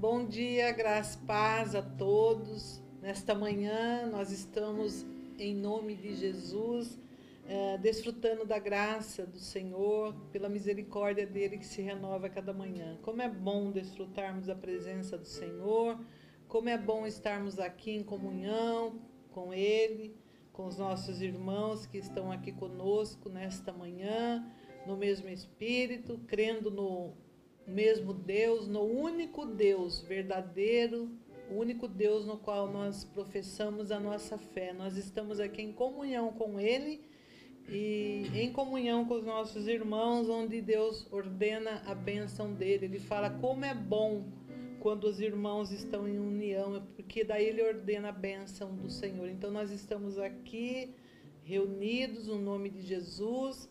Bom dia, graça paz a todos. Nesta manhã nós estamos, em nome de Jesus, é, desfrutando da graça do Senhor, pela misericórdia dele que se renova a cada manhã. Como é bom desfrutarmos da presença do Senhor, como é bom estarmos aqui em comunhão com Ele, com os nossos irmãos que estão aqui conosco nesta manhã, no mesmo Espírito, crendo no mesmo Deus, no único Deus verdadeiro, o único Deus no qual nós professamos a nossa fé. Nós estamos aqui em comunhão com Ele e em comunhão com os nossos irmãos, onde Deus ordena a bênção dele. Ele fala como é bom quando os irmãos estão em união, porque daí ele ordena a bênção do Senhor. Então nós estamos aqui reunidos no nome de Jesus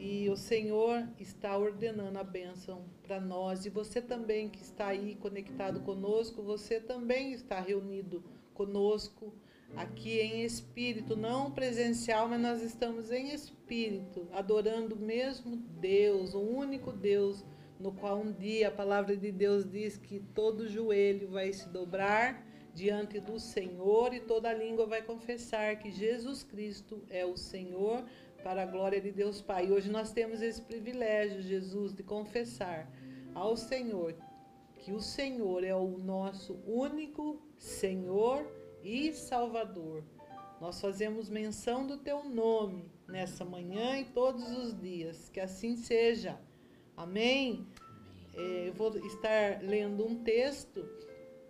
e o Senhor está ordenando a bênção para nós. E você também que está aí conectado conosco, você também está reunido conosco aqui em espírito, não presencial, mas nós estamos em espírito, adorando o mesmo Deus, o único Deus, no qual um dia a palavra de Deus diz que todo joelho vai se dobrar diante do Senhor e toda língua vai confessar que Jesus Cristo é o Senhor para a glória de Deus Pai. E hoje nós temos esse privilégio, Jesus, de confessar ao Senhor que o Senhor é o nosso único Senhor e Salvador. Nós fazemos menção do teu nome nessa manhã e todos os dias. Que assim seja. Amém? É, eu vou estar lendo um texto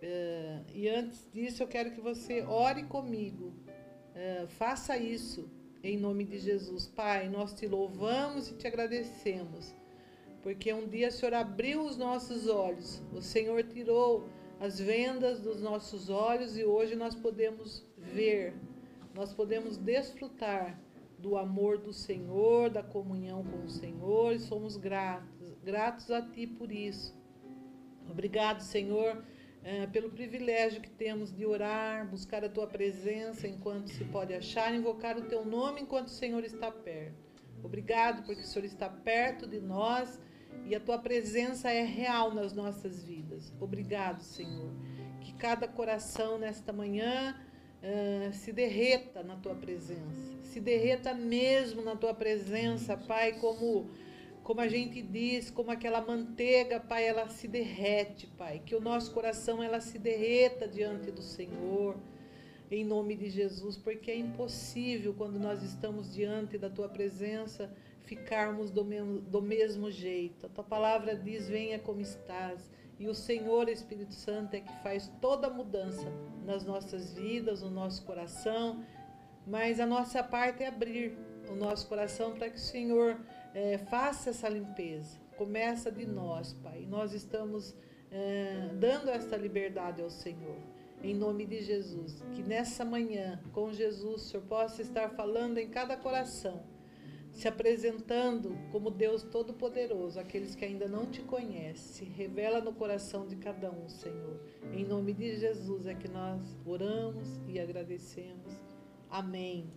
é, e antes disso eu quero que você ore comigo. É, faça isso em nome de Jesus. Pai, nós te louvamos e te agradecemos. Porque um dia o Senhor abriu os nossos olhos, o Senhor tirou as vendas dos nossos olhos e hoje nós podemos ver, nós podemos desfrutar do amor do Senhor, da comunhão com o Senhor e somos gratos, gratos a Ti por isso. Obrigado, Senhor, eh, pelo privilégio que temos de orar, buscar a Tua presença enquanto se pode achar, invocar o Teu nome enquanto o Senhor está perto. Obrigado porque o Senhor está perto de nós e a tua presença é real nas nossas vidas. Obrigado, Senhor. Que cada coração nesta manhã uh, se derreta na tua presença, se derreta mesmo na tua presença, Pai, como como a gente diz, como aquela manteiga, Pai, ela se derrete, Pai. Que o nosso coração ela se derreta diante do Senhor, em nome de Jesus, porque é impossível quando nós estamos diante da tua presença ficarmos do mesmo, do mesmo jeito. A tua palavra diz: venha como estás. E o Senhor Espírito Santo é que faz toda a mudança nas nossas vidas, no nosso coração. Mas a nossa parte é abrir o nosso coração para que o Senhor é, faça essa limpeza. Começa de nós, Pai. Nós estamos é, dando esta liberdade ao Senhor. Em nome de Jesus. Que nessa manhã, com Jesus, o Senhor possa estar falando em cada coração se apresentando como Deus Todo-Poderoso, aqueles que ainda não te conhecem. Revela no coração de cada um, Senhor. Em nome de Jesus é que nós oramos e agradecemos. Amém.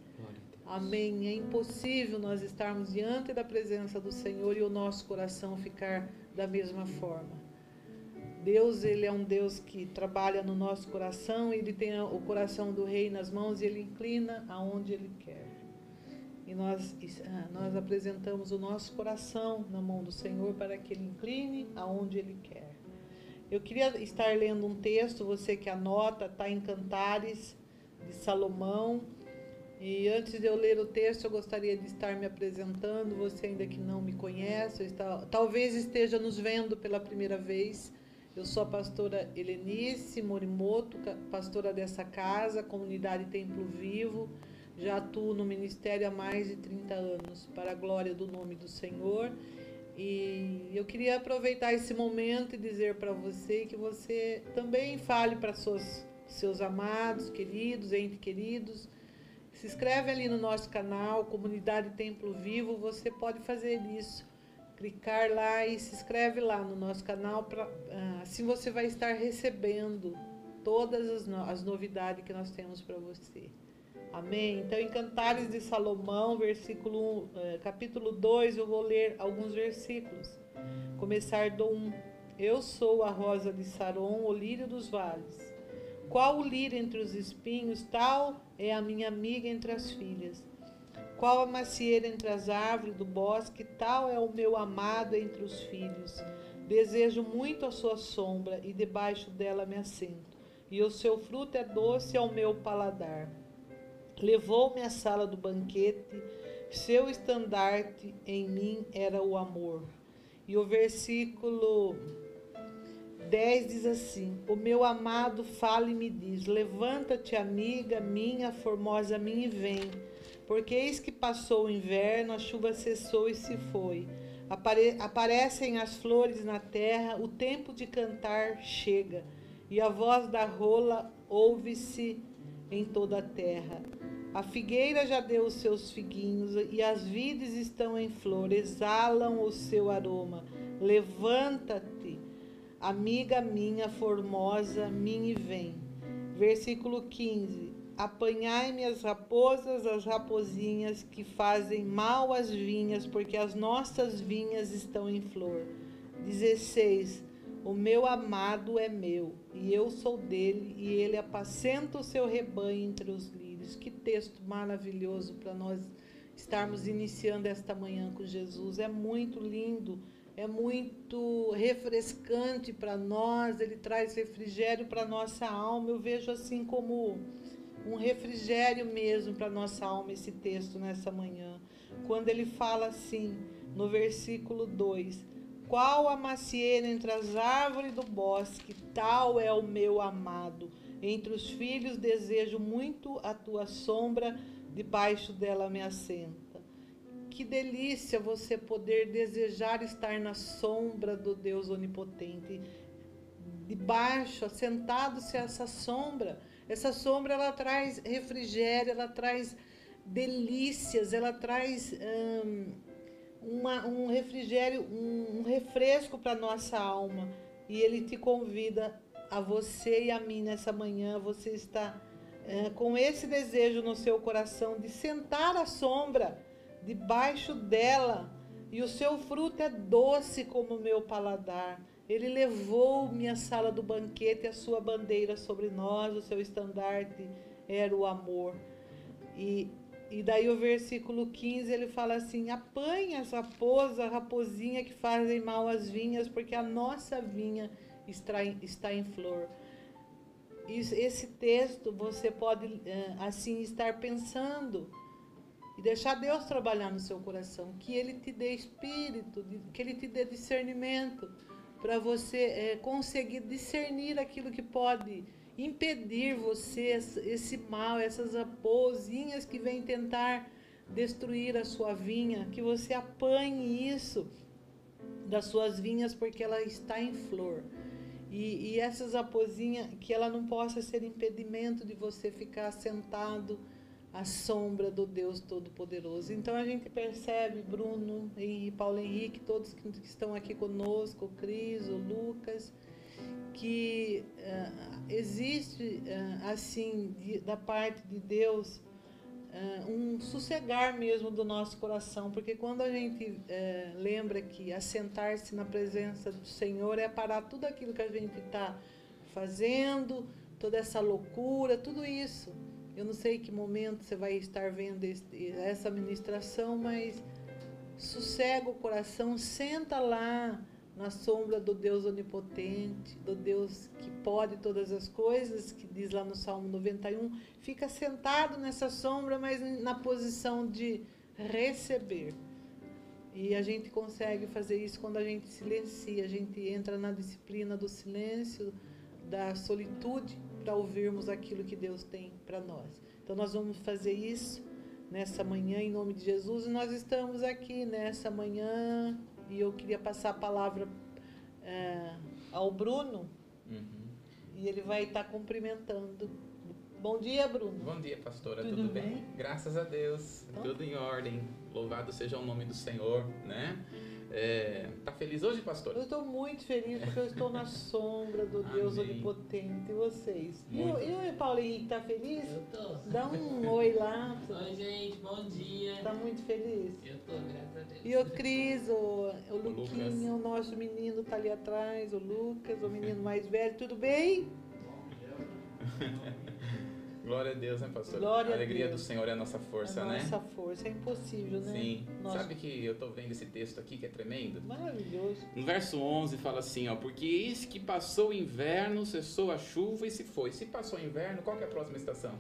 Amém. É impossível nós estarmos diante da presença do Senhor e o nosso coração ficar da mesma forma. Deus, ele é um Deus que trabalha no nosso coração, ele tem o coração do rei nas mãos e ele inclina aonde ele quer e nós, ah, nós apresentamos o nosso coração na mão do Senhor para que Ele incline aonde Ele quer. Eu queria estar lendo um texto, você que anota, está em Cantares de Salomão. E antes de eu ler o texto, eu gostaria de estar me apresentando. Você ainda que não me conhece, está, talvez esteja nos vendo pela primeira vez. Eu sou a pastora Helenice Morimoto, pastora dessa casa, comunidade Templo Vivo. Já atuo no ministério há mais de 30 anos, para a glória do nome do Senhor. E eu queria aproveitar esse momento e dizer para você que você também fale para seus, amados, queridos, entes queridos. Se inscreve ali no nosso canal, Comunidade Templo Vivo, você pode fazer isso. Clicar lá e se inscreve lá no nosso canal, pra, ah, assim você vai estar recebendo todas as, no, as novidades que nós temos para você. Amém? Então, em Cantares de Salomão, versículo, eh, capítulo 2, eu vou ler alguns versículos. Começar do 1. Eu sou a rosa de Saron, o lírio dos vales. Qual o lírio entre os espinhos, tal é a minha amiga entre as filhas. Qual a macieira entre as árvores do bosque, tal é o meu amado entre os filhos. Desejo muito a sua sombra e debaixo dela me assento. E o seu fruto é doce ao meu paladar. Levou-me à sala do banquete, seu estandarte em mim era o amor. E o versículo 10 diz assim: O meu amado fala e me diz: Levanta-te, amiga minha, formosa minha, e vem. Porque eis que passou o inverno, a chuva cessou e se foi. Apare aparecem as flores na terra, o tempo de cantar chega, e a voz da rola ouve-se em toda a terra. A figueira já deu os seus figuinhos e as vides estão em flor, exalam o seu aroma. Levanta-te, amiga minha formosa, minha e vem. Versículo 15. Apanhai-me as raposas, as rapozinhas que fazem mal às vinhas, porque as nossas vinhas estão em flor. 16. O meu amado é meu, e eu sou dele, e ele apacenta o seu rebanho entre os livros que texto maravilhoso para nós estarmos iniciando esta manhã com Jesus. É muito lindo, é muito refrescante para nós, ele traz refrigério para nossa alma. Eu vejo assim como um refrigério mesmo para nossa alma esse texto nessa manhã. Quando ele fala assim, no versículo 2: Qual a macieira entre as árvores do bosque, tal é o meu amado entre os filhos desejo muito a tua sombra, debaixo dela me assenta. Que delícia você poder desejar estar na sombra do Deus onipotente. Debaixo, assentado-se essa sombra. Essa sombra ela traz refrigério, ela traz delícias, ela traz uma, um refrigério, um, um refresco para nossa alma. E ele te convida a você e a mim nessa manhã. Você está é, com esse desejo no seu coração de sentar à sombra, debaixo dela, e o seu fruto é doce como o meu paladar. Ele levou minha sala do banquete, a sua bandeira sobre nós, o seu estandarte era o amor. E, e daí o versículo 15 ele fala assim: apanha as raposas, a raposinha que fazem mal às vinhas, porque a nossa vinha está em, está em flor. Esse texto você pode eh, assim estar pensando e deixar Deus trabalhar no seu coração, que Ele te dê espírito, que Ele te dê discernimento para você é, conseguir discernir aquilo que pode impedir você esse mal, essas raposinhas que vêm tentar destruir a sua vinha, que você apanhe isso das suas vinhas porque ela está em flor. E, e essas raposinhas, que ela não possa ser impedimento de você ficar sentado à sombra do Deus Todo-Poderoso. Então a gente percebe, Bruno e Paulo Henrique, todos que estão aqui conosco, o Cris, o Lucas, que uh, existe, uh, assim, de, da parte de Deus, uh, um sossegar mesmo do nosso coração, porque quando a gente lembra que assentar-se na presença do Senhor é parar tudo aquilo que a gente está fazendo, toda essa loucura, tudo isso. Eu não sei que momento você vai estar vendo essa ministração, mas sossega o coração, senta lá na sombra do Deus onipotente, do Deus que pode todas as coisas, que diz lá no Salmo 91, fica sentado nessa sombra, mas na posição de receber. E a gente consegue fazer isso quando a gente silencia, a gente entra na disciplina do silêncio, da solitude, para ouvirmos aquilo que Deus tem para nós. Então nós vamos fazer isso nessa manhã em nome de Jesus e nós estamos aqui nessa manhã e eu queria passar a palavra é, ao Bruno uhum. e ele vai estar cumprimentando Bom dia, Bruno. Bom dia, pastora. Tudo Tudo, bem? bem? Graças a Deus. Então. Tudo em ordem. Louvado seja o nome do Senhor, né? É, tá feliz hoje, pastor? Eu estou muito feliz porque eu estou na sombra do Deus Amém. Onipotente. E vocês? E Muito. o- E o Paulo Henrique tá feliz? Eu tô. Dá um oi lá. Oi, gente, bom dia. Tá muito feliz? Eu tô, graças a Deus. E o Cris, o, o Lucas. Luquinho, o nosso menino tá ali atrás, o Lucas, o menino mais velho, tudo bem? Glória a Deus, né, pastor? Glória a a alegria Deus. do Senhor é a nossa força, a né? nossa força é impossível, né? Sim. Nossa. Sabe que eu tô vendo esse texto aqui que é tremendo? Maravilhoso. No verso 11 fala assim, ó, porque eis que passou o inverno, cessou a chuva e se foi. Se passou o inverno, qual que é a próxima estação?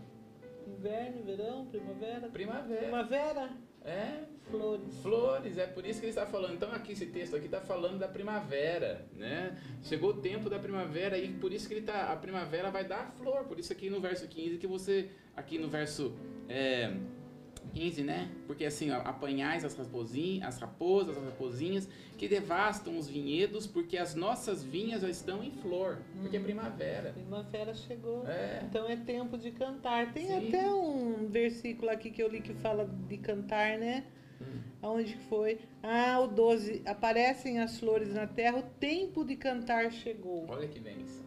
Inverno, verão, primavera. Primavera. Primavera, É, flores. Flores, é por isso que ele está falando. Então aqui esse texto aqui está falando da primavera, né? Chegou o tempo da primavera e por isso que ele tá, a primavera vai dar flor. Por isso aqui no verso 15 que você, aqui no verso é, 15, né? Porque assim, ó, apanhais as raposinhas, as raposas, as raposinhas que devastam os vinhedos, porque as nossas vinhas já estão em flor, porque é primavera. Primavera chegou. É. Então é tempo de cantar. Tem Sim. até um versículo aqui que eu li que fala de cantar, né? Hum. Aonde foi? Ah, o 12. Aparecem as flores na terra, o tempo de cantar chegou. Olha que bênção.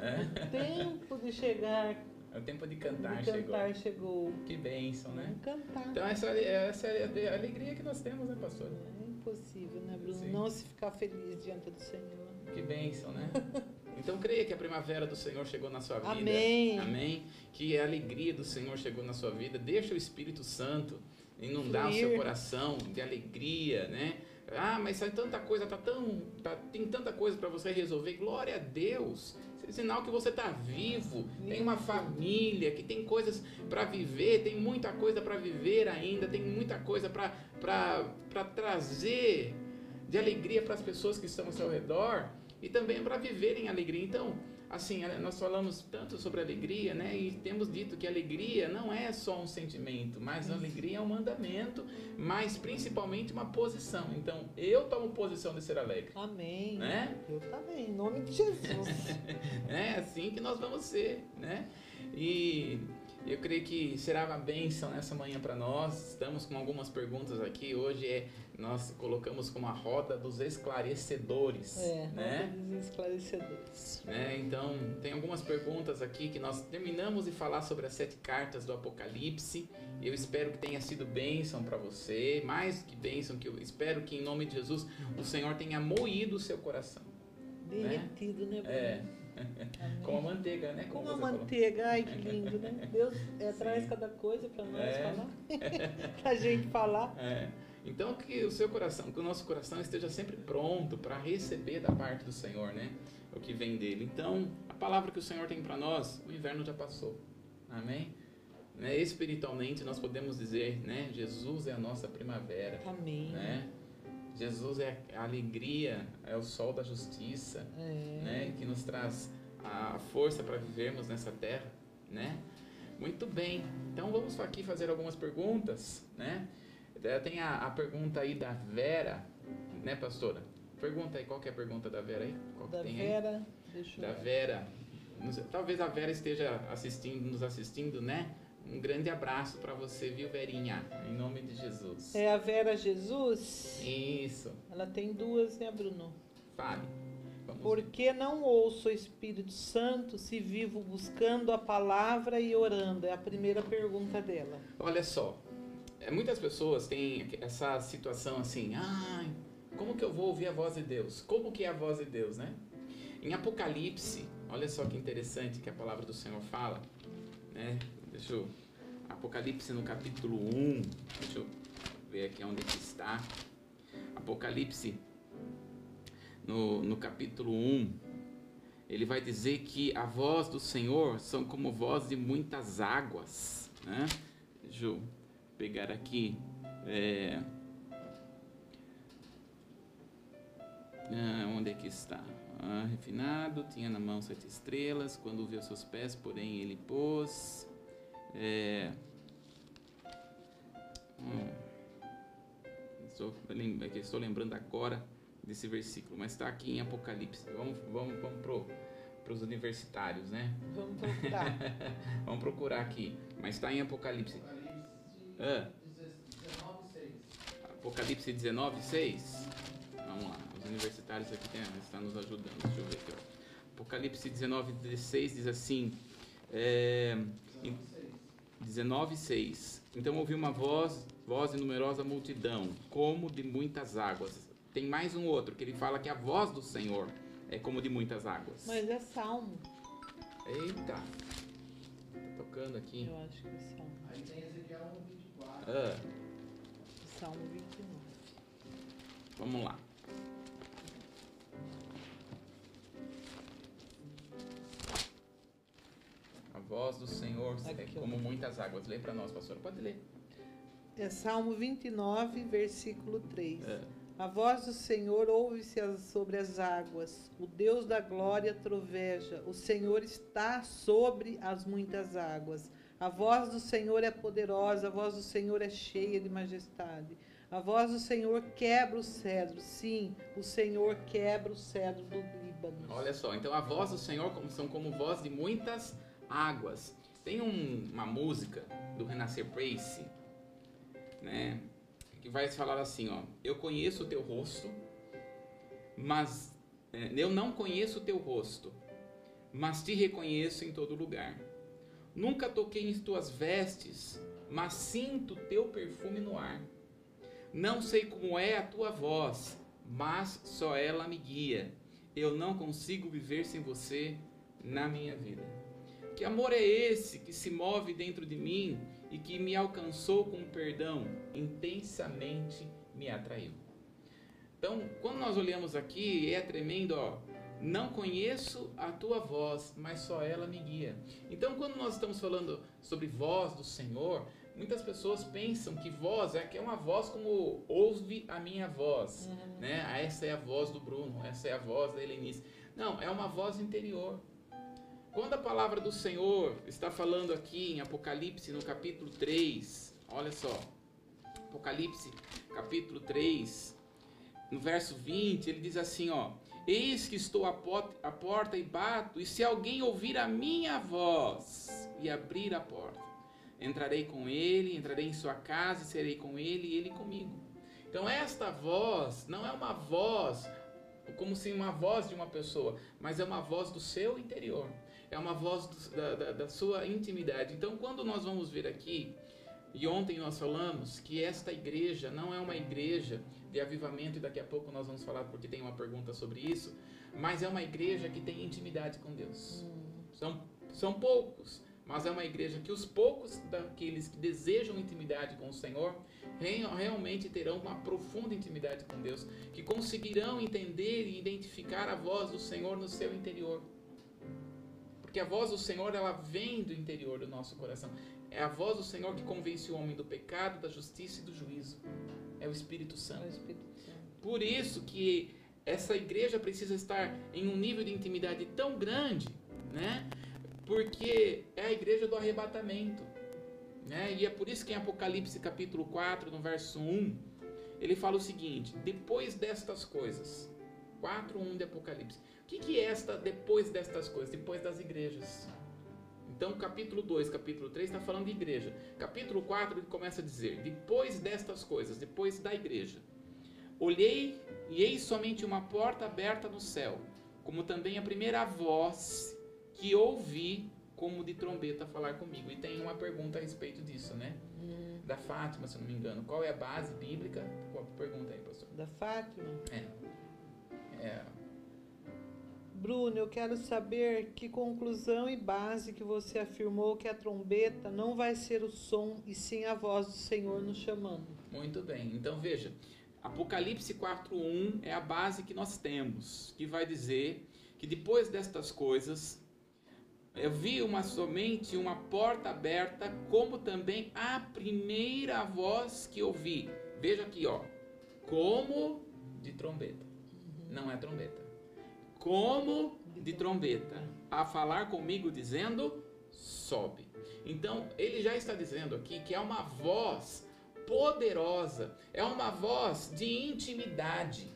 É, tempo de chegar, o tempo de de cantar, cantar chegou. chegou. Que bênção, né? Cantar. Então essa, essa é a alegria que nós temos, né, pastor? É impossível, né, Bruno? Sim. Não se ficar feliz diante do Senhor. Que bênção, né? Então creia que a primavera do Senhor chegou na sua vida. Amém. Amém. Que a alegria do Senhor chegou na sua vida. Deixa o Espírito Santo inundar o seu coração de alegria, né? Ah, mas sai tanta coisa, tá tão, tá- tem tanta coisa para você resolver. Glória a Deus. Sinal que você está vivo, tem uma família, que tem coisas para viver, tem muita coisa para viver ainda, tem muita coisa para trazer de alegria para as pessoas que estão ao seu redor e também para viverem alegria. Então, assim, nós falamos tanto sobre alegria, né? E temos dito que alegria não é só um sentimento, mas a alegria é um mandamento, mas principalmente uma posição. Então, eu tomo posição de ser alegre. Amém. Né? Eu também, em nome de Jesus. É assim que nós vamos ser, né? E eu creio que será uma bênção nessa manhã para nós. Estamos com algumas perguntas aqui. Hoje é nós colocamos como a roda dos esclarecedores, É, né? roda dos esclarecedores. né? Então, tem algumas perguntas aqui que nós terminamos de falar sobre as sete cartas do Apocalipse. Eu espero que tenha sido bênção para você, mais que bênção, que eu espero que em nome de Jesus o Senhor tenha moído o seu coração. Derretido, né, Bruno? É, Como a manteiga, né? Como você a falou. manteiga, ai que lindo, né? Deus é, traz cada coisa para nós É. falar, pra gente falar. É. Então que o seu coração, que o nosso coração esteja sempre pronto para receber da parte do Senhor, né? O que vem dele. Então, a palavra que o Senhor tem para nós, o inverno já passou. Amém? Né? Espiritualmente nós podemos dizer, né? Jesus é a nossa primavera, Amém. né? Jesus é a alegria, é o sol da justiça, É. né? Que nos traz a força para vivermos nessa terra, né? Muito bem. Então vamos aqui fazer algumas perguntas, né? Eh, Tem a, a pergunta aí da Vera, né, pastora? Pergunta aí, qual que é a pergunta da Vera aí? Qual Da tem aí? Vera, deixa Da eu ver. Vera. Talvez a Vera esteja assistindo, nos assistindo, né? Um grande abraço para você, viu, Verinha? Em nome de Jesus. É a Vera Jesus. Isso. Ela tem duas, né, Bruno? Fale. Vamos Por que não ouço o Espírito Santo se vivo buscando a palavra e orando? É a primeira pergunta dela. Olha só, é, muitas pessoas têm essa situação assim, ai, como que eu vou ouvir a voz de Deus? Como que é a voz de Deus, né? Em Apocalipse, olha só que interessante que a palavra do Senhor fala, né? Deixa eu, Apocalipse no capítulo 1, deixa eu ver aqui onde que está. Apocalipse no, no capítulo 1, ele vai dizer que a voz do Senhor são como voz de muitas águas, né? Deixa eu pegar aqui. é, ah, onde é que está? Ah, refinado, tinha na mão sete estrelas, quando viu seus pés, porém ele pôs. É, hum, estou, é estou lembrando agora desse versículo, mas está aqui em Apocalipse. Vamos, vamos, vamos pro, para os universitários, né? Vamos procurar. Vamos procurar aqui. Mas está em Apocalipse. Ah. Apocalipse 19, 6. Vamos lá. Os universitários aqui tem, estão nos ajudando. Deixa eu ver aqui. Ó. Apocalipse 19, 16 diz assim. É, 19, 6. Então ouvi uma voz, voz de numerosa multidão, como de muitas águas. Tem mais um outro que ele fala que a voz do Senhor é como de muitas águas. Mas é salmo. Eita. Tá tocando aqui. Eu acho que é salmo. Aí tem Ezequiel 1, 24. Ah, Salmo 29. vamos lá. Voz do Senhor é como muitas águas. Lê para nós, pastor. Pode ler. É Salmo 29, versículo 3. É. A voz do Senhor ouve-se sobre as águas. O Deus da glória troveja. O Senhor está sobre as muitas águas. A voz do Senhor é poderosa. A voz do Senhor é cheia de majestade. A voz do Senhor quebra o cedro. Sim, o Senhor quebra o cedro do Líbano. Olha só, então a voz do Senhor como, são como voz de muitas águas. Tem um- uma música do Renascer Praise, né? Que vai falar assim, ó. Eu conheço o teu rosto, mas é, eu não conheço o teu rosto, mas te reconheço em todo lugar. Nunca toquei em tuas vestes, mas sinto teu perfume no ar. Não sei como é a tua voz, mas só ela me guia. Eu não consigo viver sem você na minha vida. Que amor é esse que se move dentro de mim e que me alcançou com perdão, intensamente me atraiu. Então, quando nós olhamos aqui, é tremendo, ó. Não conheço a tua voz, mas só ela me guia. Então, quando nós estamos falando sobre voz do Senhor, muitas pessoas pensam que voz é que é uma voz como ouve a minha voz, né? Ah, essa é a voz do Bruno, essa é a voz da Helenice. Não, é uma voz interior. Quando a palavra do Senhor está falando aqui em Apocalipse, no capítulo 3, olha só, Apocalipse, capítulo 3, no verso 20, ele diz assim, ó: Eis que estou à à porta e bato, e se alguém ouvir a minha voz e abrir a porta, entrarei com ele, entrarei em sua casa e serei com ele e ele comigo. Então esta voz não é uma voz como se uma voz de uma pessoa, mas é uma voz do seu interior, é uma voz do- da, da- da sua intimidade. Então quando nós vamos ver aqui, e ontem nós falamos que esta igreja não é uma igreja de avivamento, e daqui a pouco nós vamos falar porque tem uma pergunta sobre isso, mas é uma igreja que tem intimidade com Deus. São, são poucos, mas é uma igreja que os poucos daqueles que desejam intimidade com o Senhor re- realmente terão uma profunda intimidade com Deus, que conseguirão entender e identificar a voz do Senhor no seu interior. Porque a voz do Senhor, ela vem do interior do nosso coração. É a voz do Senhor que convence o homem do pecado, da justiça e do juízo. É o Espírito É o Santo. Espírito Santo. Por isso que essa igreja precisa estar em um nível de intimidade tão grande, né? Porque é a igreja do arrebatamento, né? E é por isso que em Apocalipse capítulo 4, no verso 1, ele fala o seguinte: depois destas coisas, 4:1 de Apocalipse. O que que é esta depois destas coisas? Depois das igrejas. Então, capítulo 2, capítulo 3 está falando de igreja. Capítulo 4 ele começa a dizer: depois destas coisas, depois da igreja. Olhei e eis somente uma porta aberta no céu, como também a primeira voz que ouvi como de trombeta falar comigo. E tem uma pergunta a respeito disso, né? Da Fátima, se eu não me engano. Qual é a base bíblica? Qual a pergunta aí, pastor? Da Fátima. É, Bruno, eu quero saber que conclusão e base que você afirmou que a trombeta não vai ser o som e sim a voz do Senhor nos chamando. Muito bem. Então veja, Apocalipse 4:1 é a base que nós temos, que vai dizer que depois destas coisas eu vi uma somente uma porta aberta, como também a primeira voz que ouvi. Veja aqui, ó, como de trombeta. Não é trombeta. Como de trombeta, a falar comigo dizendo: sobe. Então, ele já está dizendo aqui que é uma voz poderosa, é uma voz de intimidade,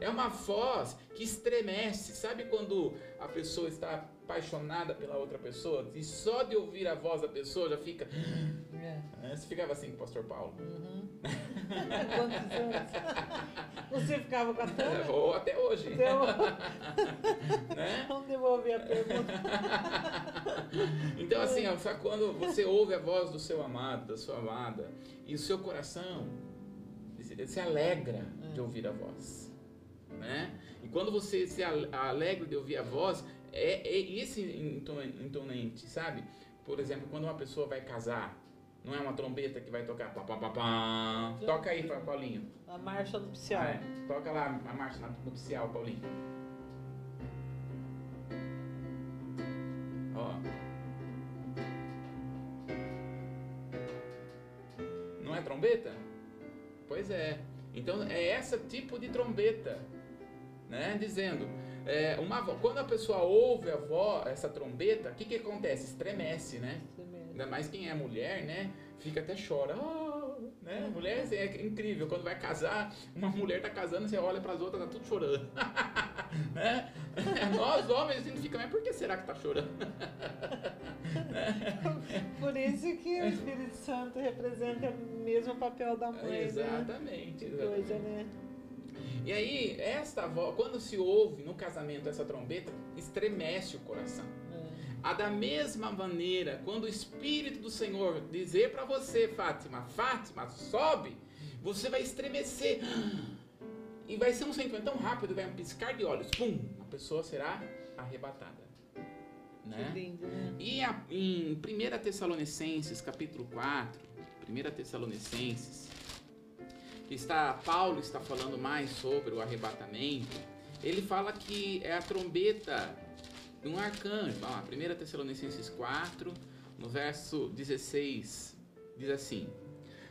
é uma voz que estremece. Sabe quando a pessoa está apaixonada pela outra pessoa e só de ouvir a voz da pessoa já fica. É. É, Você ficava assim com o pastor Paulo. Uhum. Quantos anos? Você ficava com a Tânia? Ou até hoje. Então, Né? vamos devolver a pergunta. Então, assim, ó, sabe quando você ouve a voz do seu amado, da sua amada, e o seu coração se, alegra de ouvir a voz, né? E quando você se al- alegra de ouvir a voz, é, é esse enton- intonante, sabe? Por exemplo, quando uma pessoa vai casar, não é uma trombeta que vai tocar pá, pá, pá, pá. Toca aí, Pa- Paulinho. A marcha nupcial. É, toca lá a marcha nupcial, Paulinho. Ó. Não é trombeta? Pois é. Então é esse tipo de trombeta, né? Dizendo, é, uma quando a pessoa ouve a voz, essa trombeta, o que que acontece? Estremece, né? Mesmo. Ainda mais quem é mulher, né? Fica até chora. Ah, né? Mulher assim, é incrível. Quando vai casar, uma mulher tá casando, você olha para as outras, tá tudo chorando. né? Nós homens a gente fica, mas por que será que tá chorando? Por isso que o Espírito Santo representa o mesmo papel da mãe, né? exatamente, Que coisa, né? E aí, esta voz, quando se ouve no casamento essa trombeta, estremece o coração. É. A da mesma maneira, quando o Espírito do Senhor dizer para você, Fátima, Fátima, sobe, você vai estremecer. E vai ser um sentimento tão rápido, vai um piscar de olhos. Pum! A pessoa será arrebatada. Que Né? lindo, né? E a- em 1 Tessalonicenses, capítulo 4, 1 Tessalonicenses, que está, Paulo está falando mais sobre o arrebatamento, ele fala que é a trombeta de um arcanjo. Lá, 1 Tessalonicenses 4, no verso 16, diz assim: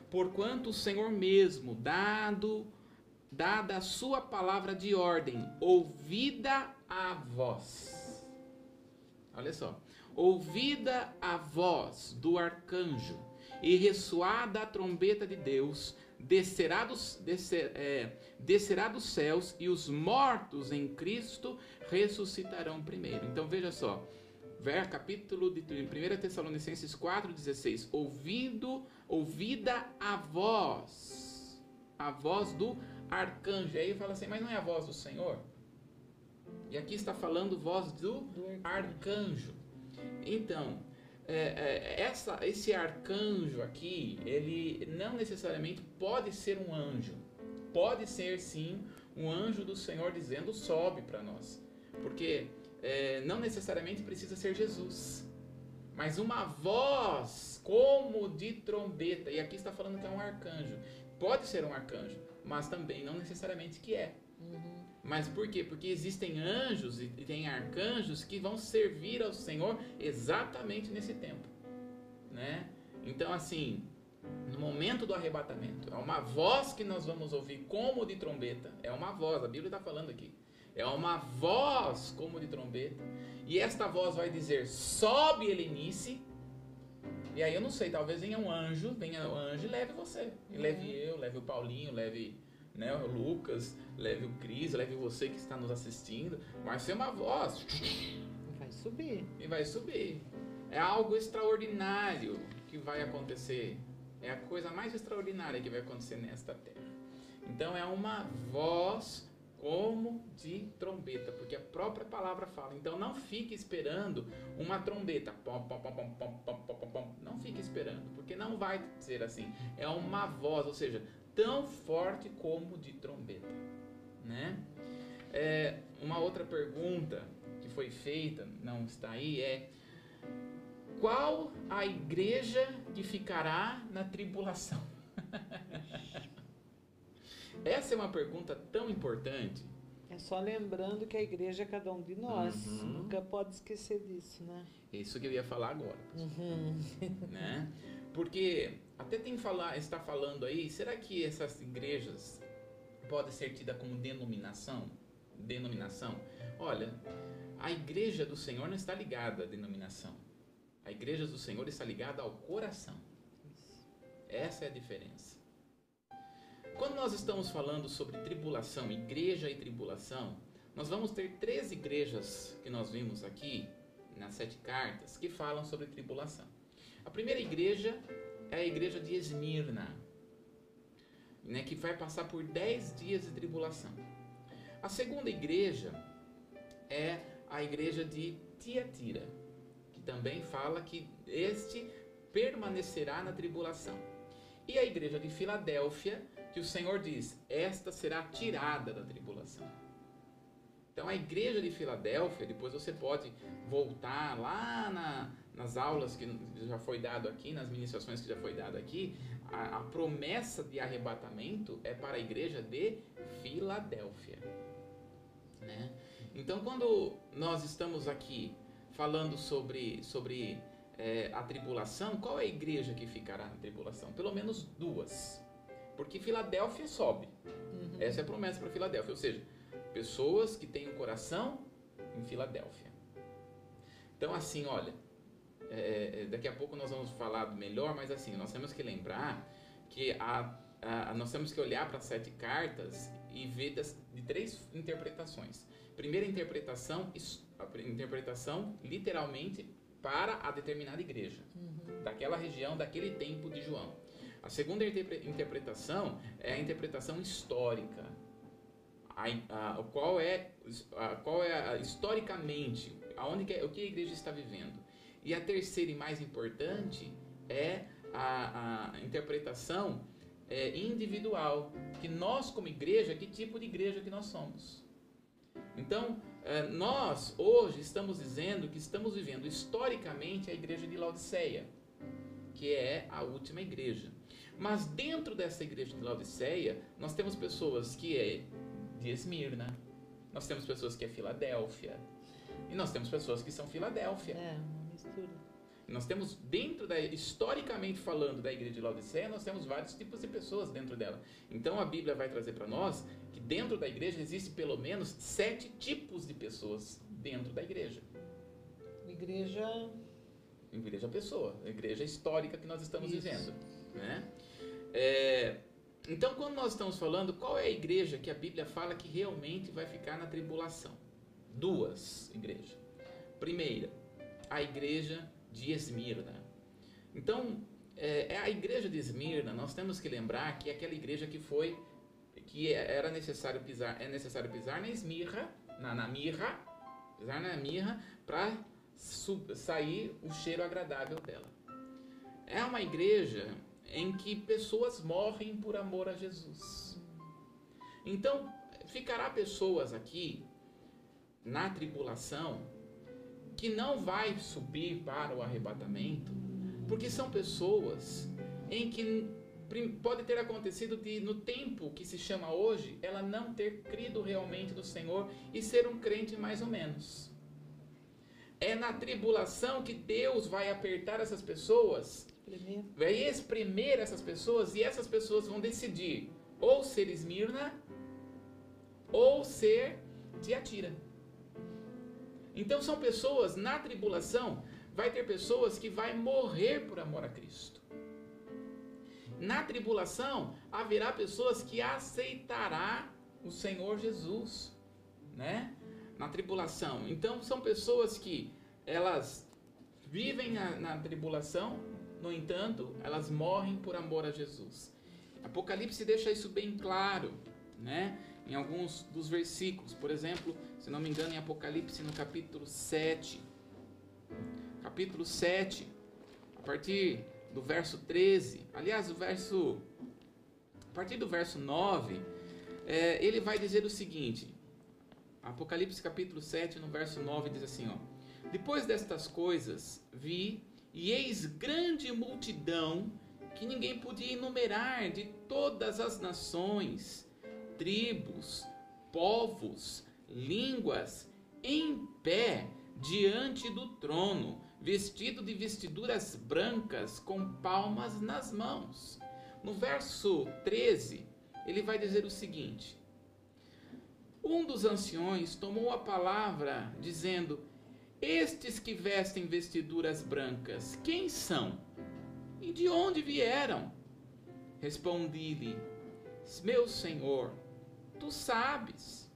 Porquanto o Senhor mesmo, dado, dada a sua palavra de ordem, ouvida a voz. Olha só. Ouvida a voz do arcanjo e ressoada a trombeta de Deus, descerá dos, descer, é, descerá dos céus e os mortos em Cristo ressuscitarão primeiro. Então veja só. Ver, capítulo de 1 Tessalonicenses 4,16. Ouvindo, ouvida a voz. A voz do arcanjo. E aí fala assim, mas não é a voz do Senhor? E aqui está falando voz do arcanjo. Então, é, é, essa, esse arcanjo aqui, ele não necessariamente pode ser um anjo. Pode ser sim um anjo do Senhor dizendo sobe para nós. Porque é, não necessariamente precisa ser Jesus. Mas uma voz como de trombeta. E aqui está falando que é um arcanjo. Pode ser um arcanjo, mas também não necessariamente que é. Uhum. Mas por quê? Porque existem anjos e tem arcanjos que vão servir ao Senhor exatamente nesse tempo, né? Então assim, no momento do arrebatamento, é uma voz que nós vamos ouvir como de trombeta, é uma voz, a Bíblia está falando aqui. É uma voz como de trombeta, e esta voz vai dizer: "Sobe, Helenice". E aí eu não sei, talvez venha um anjo, venha um anjo e leve você. E leve eu, leve o Paulinho, leve né? O Lucas, leve o Cris, leve você que está nos assistindo. Vai ser uma voz. Vai subir. E vai subir. É algo extraordinário que vai acontecer. É a coisa mais extraordinária que vai acontecer nesta terra. Então é uma voz como de trombeta, porque a própria palavra fala. Então não fique esperando uma trombeta. Pom, pom, pom, não fique esperando, porque não vai ser assim. É uma voz, ou seja, tão forte como de trombeta, né? É, uma outra pergunta que foi feita, não está aí, é qual a igreja que ficará na tribulação? Essa é uma pergunta tão importante. É só lembrando que a igreja é cada um de nós. Uhum. Nunca pode esquecer disso, né? É isso que eu ia falar agora, Uhum. né? Porque até tem falar, está falando aí, será que essas igrejas podem ser tidas como denominação? Denominação? Olha, a igreja do Senhor não está ligada à denominação. A igreja do Senhor está ligada ao coração. Essa é a diferença. Quando nós estamos falando sobre tribulação, igreja e tribulação, nós vamos ter três igrejas que nós vimos aqui nas sete cartas que falam sobre tribulação. A primeira igreja é a igreja de Esmirna, né, que vai passar por dez dias de tribulação. A segunda igreja é a igreja de Tiatira, que também fala que este permanecerá na tribulação. E a igreja de Filadélfia, que o Senhor diz: esta será tirada da tribulação. Então a igreja de Filadélfia, depois você pode voltar lá na, nas aulas que já foi dado aqui, nas ministrações que já foi dado aqui, a, a promessa de arrebatamento é para a igreja de Filadélfia. Né? Então quando nós estamos aqui falando sobre, sobre é, a tribulação, qual é a igreja que ficará na tribulação? Pelo menos duas. Porque Filadélfia sobe. Uhum. Essa é a promessa para Filadélfia. Ou seja, pessoas que têm um coração em Filadélfia. Então, assim, olha, é, é, daqui a pouco nós vamos falar melhor, mas assim, nós temos que lembrar que a, a nós temos que olhar para as sete cartas e ver das, de três interpretações. Primeira interpretação, a interpretação literalmente para a determinada igreja, uhum. daquela região, daquele tempo de João. A segunda interpretação é a interpretação histórica, a, a, qual é, a, qual é historicamente aonde que, é, o que a igreja está vivendo. E a terceira e mais importante é a, a interpretação é, individual, que nós como igreja, que tipo de igreja que nós somos. Então, é, nós hoje estamos dizendo que estamos vivendo historicamente a igreja de Laodiceia, que é a última igreja. Mas dentro dessa igreja de Laodiceia, nós temos pessoas que é de Esmirna, nós temos pessoas que é Filadélfia, e nós temos pessoas que são Filadélfia. É, Nós temos dentro da historicamente falando da igreja de Laodiceia, nós temos vários tipos de pessoas dentro dela. Então a Bíblia vai trazer para nós que dentro da igreja existe pelo menos sete tipos de pessoas dentro da igreja. Igreja. Igreja pessoa, igreja histórica que nós estamos Isso. vivendo, né? É, então, quando nós estamos falando, qual é a igreja que a Bíblia fala que realmente vai ficar na tribulação? Duas igrejas. Primeira, a igreja de Esmirna. Então, é, é, a igreja de Esmirna, nós temos que lembrar que é aquela igreja que foi, que era necessário pisar, é necessário pisar na esmirra, na, na mirra, pisar na mirra, para sair o cheiro agradável dela. É uma igreja em que pessoas morrem por amor a Jesus. Então, ficará pessoas aqui na tribulação que não vai subir para o arrebatamento, porque são pessoas em que pode ter acontecido de no tempo que se chama hoje, ela não ter crido realmente no Senhor e ser um crente mais ou menos. É na tribulação que Deus vai apertar essas pessoas. Vai espremer essas pessoas e essas pessoas vão decidir ou ser Esmirna ou ser Tiatira. Então são pessoas na tribulação, vai ter pessoas que vai morrer por amor a Cristo. Na tribulação haverá pessoas que aceitará o Senhor Jesus, né? Na tribulação. Então são pessoas que elas vivem na, na tribulação, no entanto, elas morrem por amor a Jesus. Apocalipse deixa isso bem claro, né? Em alguns dos versículos, por exemplo, se não me engano, em Apocalipse no capítulo 7. Capítulo 7, a partir do verso 13, aliás, o verso a partir do verso 9, é, ele vai dizer o seguinte: Apocalipse capítulo 7, no verso 9, diz assim: ó, Depois destas coisas, vi e eis grande multidão que ninguém podia enumerar de todas as nações, tribos, povos, línguas, em pé diante do trono, vestido de vestiduras brancas, com palmas nas mãos. No verso 13, ele vai dizer o seguinte: Um dos anciões tomou a palavra, dizendo: estes que vestem vestiduras brancas, quem são? E de onde vieram? Respondi-lhe: Meu senhor, tu sabes.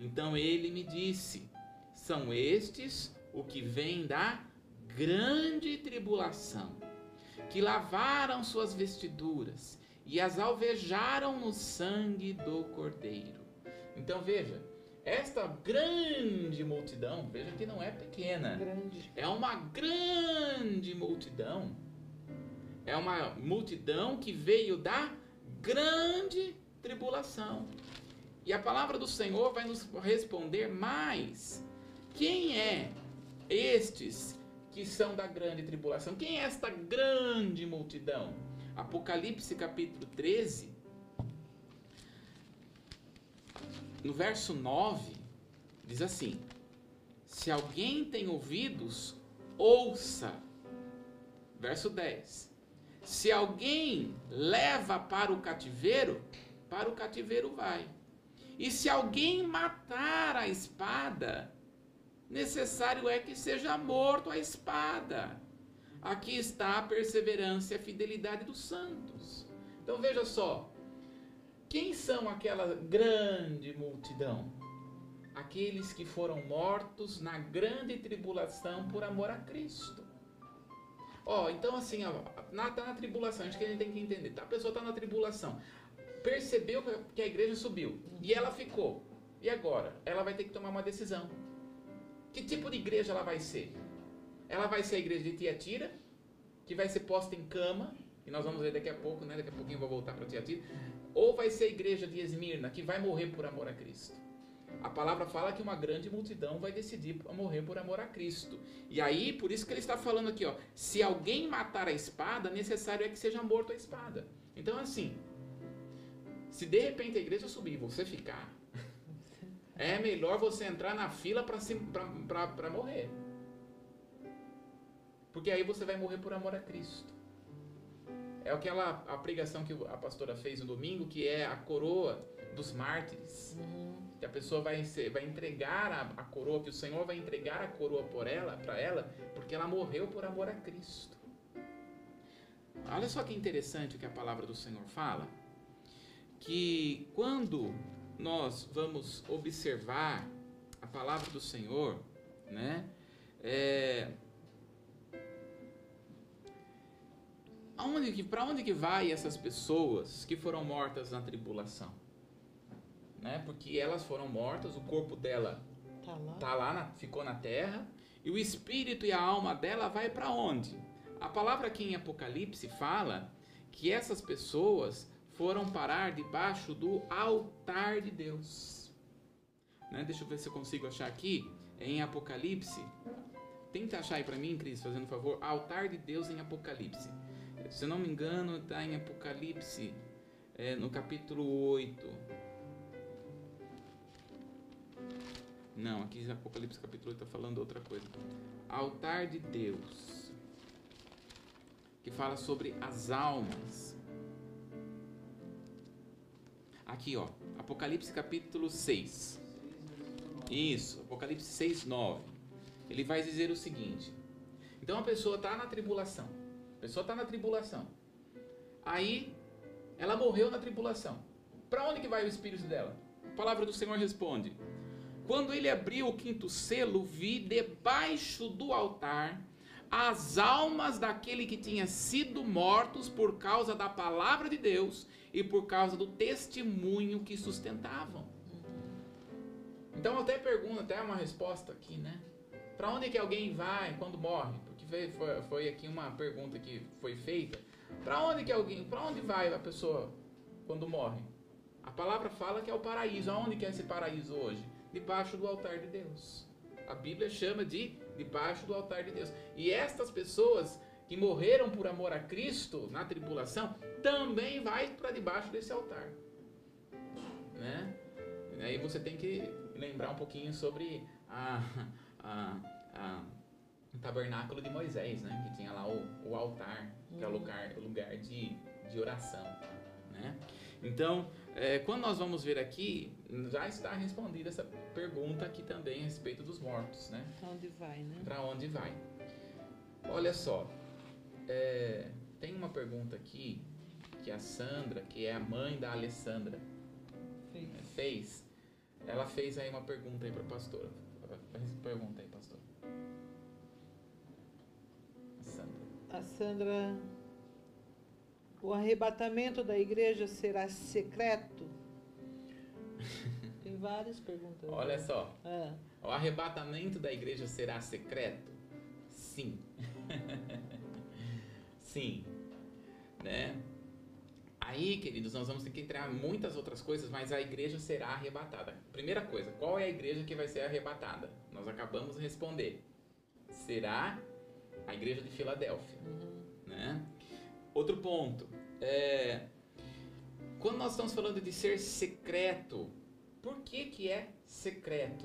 Então ele me disse: São estes o que vem da grande tribulação, que lavaram suas vestiduras e as alvejaram no sangue do Cordeiro. Então veja, esta grande multidão, veja que não é pequena, Grande. é uma grande multidão. É uma multidão que veio da grande tribulação. E a palavra do Senhor vai nos responder mais. Quem é estes que são da grande tribulação? Quem é esta grande multidão? Apocalipse capítulo 13, no verso 9, diz assim: Se alguém tem ouvidos, ouça. Verso 10: Se alguém leva para o cativeiro, para o cativeiro vai. E se alguém matar a espada, necessário é que seja morto a espada. Aqui está a perseverança e a fidelidade dos santos. Então veja só, quem são aquela grande multidão? Aqueles que foram mortos na grande tribulação por amor a Cristo. Ó, oh, então assim, ó, na, tá na tribulação, acho que a gente tem que entender. Tá? A pessoa está na tribulação, percebeu que a igreja subiu e ela ficou. E agora? Ela vai ter que tomar uma decisão. Que tipo de igreja ela vai ser? Ela vai ser a igreja de Tiatira, que vai ser posta em cama, e nós vamos ver daqui a pouco, né? Daqui a pouquinho eu vou voltar para Tiatira. Ou vai ser a igreja de Esmirna, que vai morrer por amor a Cristo. A palavra fala que uma grande multidão vai decidir morrer por amor a Cristo. E aí, por isso que ele está falando aqui, ó, se alguém matar a espada, necessário é que seja morto a espada. Então, assim, se de repente a igreja subir e você ficar, é melhor você entrar na fila para morrer. Porque aí você vai morrer por amor a Cristo. É aquela a pregação que a pastora fez no domingo, que é a coroa dos mártires. Uhum. Que a pessoa vai, ser, vai entregar a, a, coroa, que o Senhor vai entregar a coroa por ela, para ela, porque ela morreu por amor a Cristo. Olha só que interessante o que a palavra do Senhor fala. Que quando nós vamos observar a palavra do Senhor, né? É, aonde que, para onde que vai essas pessoas que foram mortas na tribulação? Né? Porque elas foram mortas, o corpo dela tá lá, tá lá na, ficou na terra, e o espírito e a alma dela vai para onde? A palavra aqui em Apocalipse fala que essas pessoas foram parar debaixo do altar de Deus. Né? Deixa eu ver se eu consigo achar aqui em Apocalipse. Tenta achar aí para mim, Cris, fazendo favor. Altar de Deus em Apocalipse se eu não me engano, está em Apocalipse, é, no capítulo 8. Não, aqui em Apocalipse capítulo 8 está falando outra coisa. Altar de Deus, que fala sobre as almas. Aqui, ó, Apocalipse capítulo 6. Isso, Apocalipse 6, 9. Ele vai dizer o seguinte: então a pessoa está na tribulação a pessoa está na tribulação. Aí ela morreu na tribulação. Para onde que vai o espírito dela? A palavra do Senhor responde: Quando ele abriu o quinto selo, vi debaixo do altar as almas daquele que tinha sido mortos por causa da palavra de Deus e por causa do testemunho que sustentavam. Então eu até pergunto, até uma resposta aqui, né? Para onde que alguém vai quando morre? foi, foi aqui uma pergunta que foi feita. Para onde que alguém, para onde vai a pessoa quando morre? A palavra fala que é o paraíso. Aonde que é esse paraíso hoje? Debaixo do altar de Deus. A Bíblia chama de debaixo do altar de Deus. E estas pessoas que morreram por amor a Cristo na tribulação também vai para debaixo desse altar. Né? E aí você tem que lembrar um pouquinho sobre a, a, a o tabernáculo de Moisés, né? Que tinha lá o, o altar, que é o lugar, o lugar de, de oração, né? Então, é, quando nós vamos ver aqui, já está respondida essa pergunta aqui também a respeito dos mortos, né? Para onde vai, né? Para onde vai? Olha só, é, tem uma pergunta aqui que a Sandra, que é a mãe da Alessandra, fez. fez. Ela fez aí uma pergunta aí para a pastora. Pergunta aí, pastor. Sandra. A Sandra. O arrebatamento da igreja será secreto? Tem várias perguntas. Olha só, Ah, o arrebatamento da igreja será secreto? Sim. Sim. Né? Aí, queridos, nós vamos ter que entrar em muitas outras coisas, mas a igreja será arrebatada. Primeira coisa, qual é a igreja que vai ser arrebatada? Nós acabamos de responder. Será a igreja de Filadélfia. uhum. né? Outro ponto, é, quando nós estamos falando de ser secreto, por que que é secreto?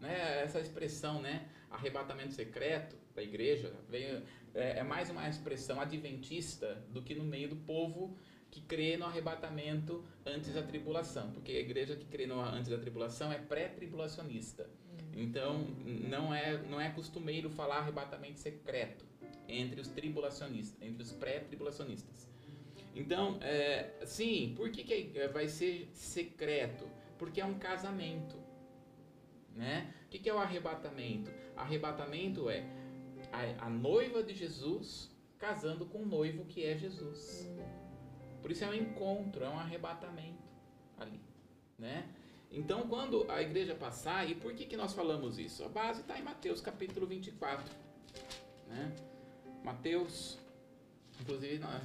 Né? Essa expressão, né? Arrebatamento secreto da igreja veio, é, é mais uma expressão adventista do que no meio do povo que crê no arrebatamento antes da tribulação, porque a igreja que crê no antes da tribulação é pré-tribulacionista. Então, não é, não é costumeiro falar arrebatamento secreto entre os tribulacionistas, entre os pré-tribulacionistas. Então, é, sim, por que, que é- vai ser secreto? Porque é um casamento. Né? O que, que é o arrebatamento? Arrebatamento é a, a noiva de Jesus casando com o noivo que é Jesus. Por isso é um encontro, é um arrebatamento ali. Né? Então, quando a igreja passar, e por que, que nós falamos isso? A base está em Mateus capítulo 24. Né? Mateus, inclusive nós,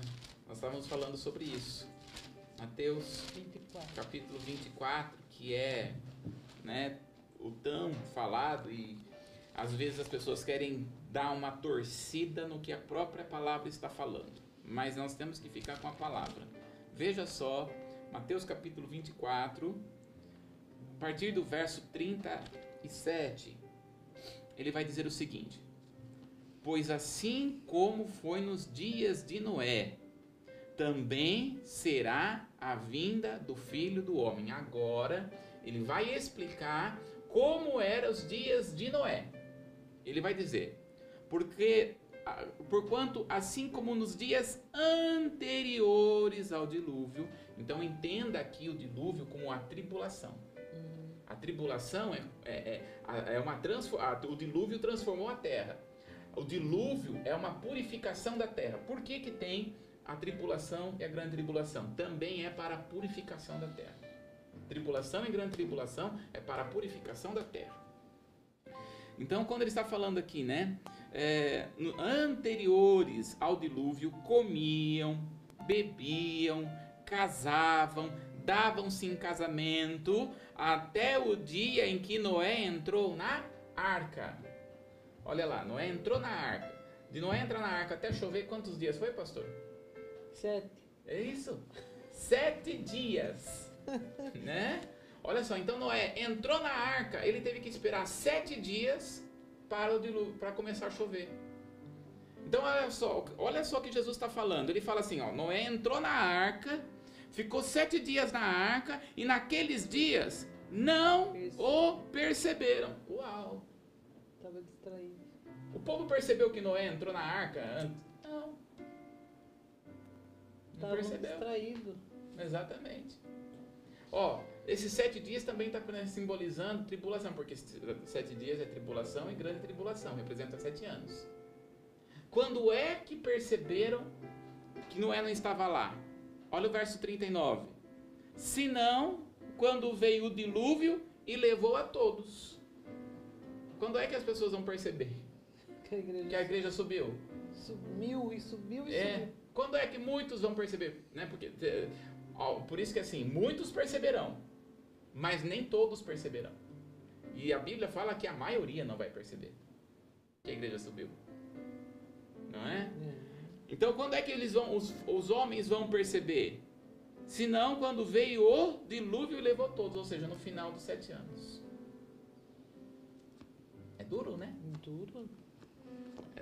nós estávamos falando sobre isso. Mateus 24. capítulo 24, que é né, o tão falado e às vezes as pessoas querem dar uma torcida no que a própria palavra está falando. Mas nós temos que ficar com a palavra. Veja só, Mateus capítulo 24, a partir do verso 37, ele vai dizer o seguinte: Pois assim como foi nos dias de Noé, também será a vinda do filho do homem. Agora, ele vai explicar como eram os dias de Noé. Ele vai dizer: Porque ah, porquanto assim como nos dias anteriores ao dilúvio, então entenda aqui o dilúvio como a tribulação. A tribulação é, é, é, é uma transfor- a- o dilúvio transformou a terra. O dilúvio é uma purificação da terra. Por que, que tem a tribulação e a grande tribulação? Também é para a purificação da terra. Tribulação e grande tribulação é para a purificação da terra. Então, quando ele está falando aqui, né? é, anteriores ao dilúvio, comiam, bebiam, casavam, davam-se em casamento, até o dia em que Noé entrou na arca. Olha lá, Noé entrou na arca. De Noé entrar na arca até chover, quantos dias foi, pastor? Sete. É isso? Sete dias. né? Olha só, então Noé entrou na arca, ele teve que esperar sete dias para, o dilúvio, para começar a chover. Então olha só, olha só o que Jesus está falando. Ele fala assim, ó, Noé entrou na arca, ficou sete dias na arca e naqueles dias não o perceberam. Uau! Estava distraído. O povo percebeu que Noé entrou na arca antes? Não. Não percebeu. distraído. Exatamente. Ó, esses sete dias também está simbolizando tribulação, porque sete dias é tribulação e grande tribulação, representa sete anos. Quando é que perceberam que Noé não estava lá? Olha o verso 39. Senão, quando veio o dilúvio e levou a todos. Quando é que as pessoas vão perceber Que a igreja que a igreja subiu? subiu e subiu e É. subiu. Quando é que muitos vão perceber? Né? Porque, é, ó, por isso que assim, muitos perceberão, mas nem todos perceberão. E a Bíblia fala que a maioria não vai perceber que a igreja subiu. Não é? Então quando é que eles vão, os, os homens vão perceber? Se não, quando veio o dilúvio e levou todos, ou seja, no final dos sete anos. É duro, né? Duro.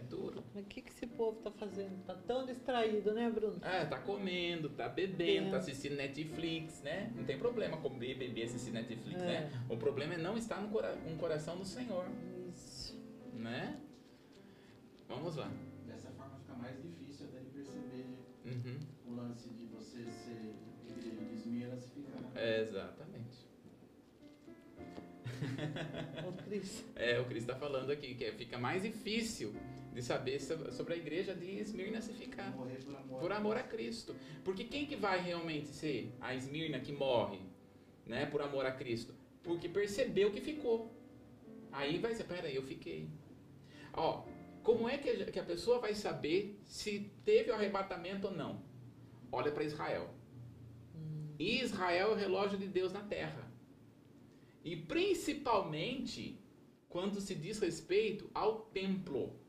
É duro. Mas o que, que esse povo tá fazendo? Tá tão distraído, né, Bruno? Ah, tá comendo, tá bebendo, tá assistindo Netflix, né? Não tem problema comer, beber, assistir Netflix, É. né? O problema é não estar no cora com o coração do Senhor, Isso. né? Vamos lá. Dessa forma fica mais difícil até de perceber Uhum. o lance de você ser igreja de esmirna se ficar. É, exatamente. Ô, Cris. É, o Cris está falando aqui que é- fica mais difícil de saber so- sobre a igreja de Esmirna se ficar. Morrer por amor. Por amor a Cristo. Porque quem que vai realmente ser a Esmirna que morre, né, por amor a Cristo? Porque percebeu que ficou. Aí vai ser, peraí, eu fiquei. Ó, como é que a, que a pessoa vai saber se teve o arrebatamento ou não? Olha para Israel. Israel é o relógio de Deus na terra. E principalmente quando se diz respeito ao templo.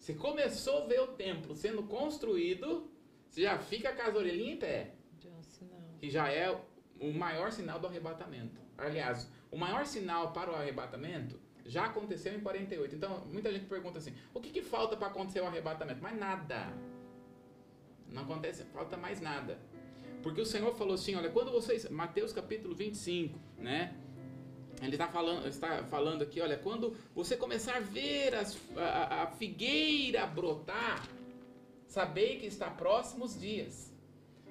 Você começou a ver o templo sendo construído, você já fica com as orelhinhas em pé. De um sinal. Que já é o maior sinal do arrebatamento. Aliás, o maior sinal para o arrebatamento já aconteceu em 48. Então, muita gente pergunta assim: o que, que falta para acontecer o arrebatamento? Mais nada. Não acontece, falta mais nada. Porque o Senhor falou assim: olha, quando vocês. Mateus capítulo 25, né? Ele está falando, está falando aqui, olha, quando você começar a ver as, a, a figueira brotar, sabei que está próximos dias.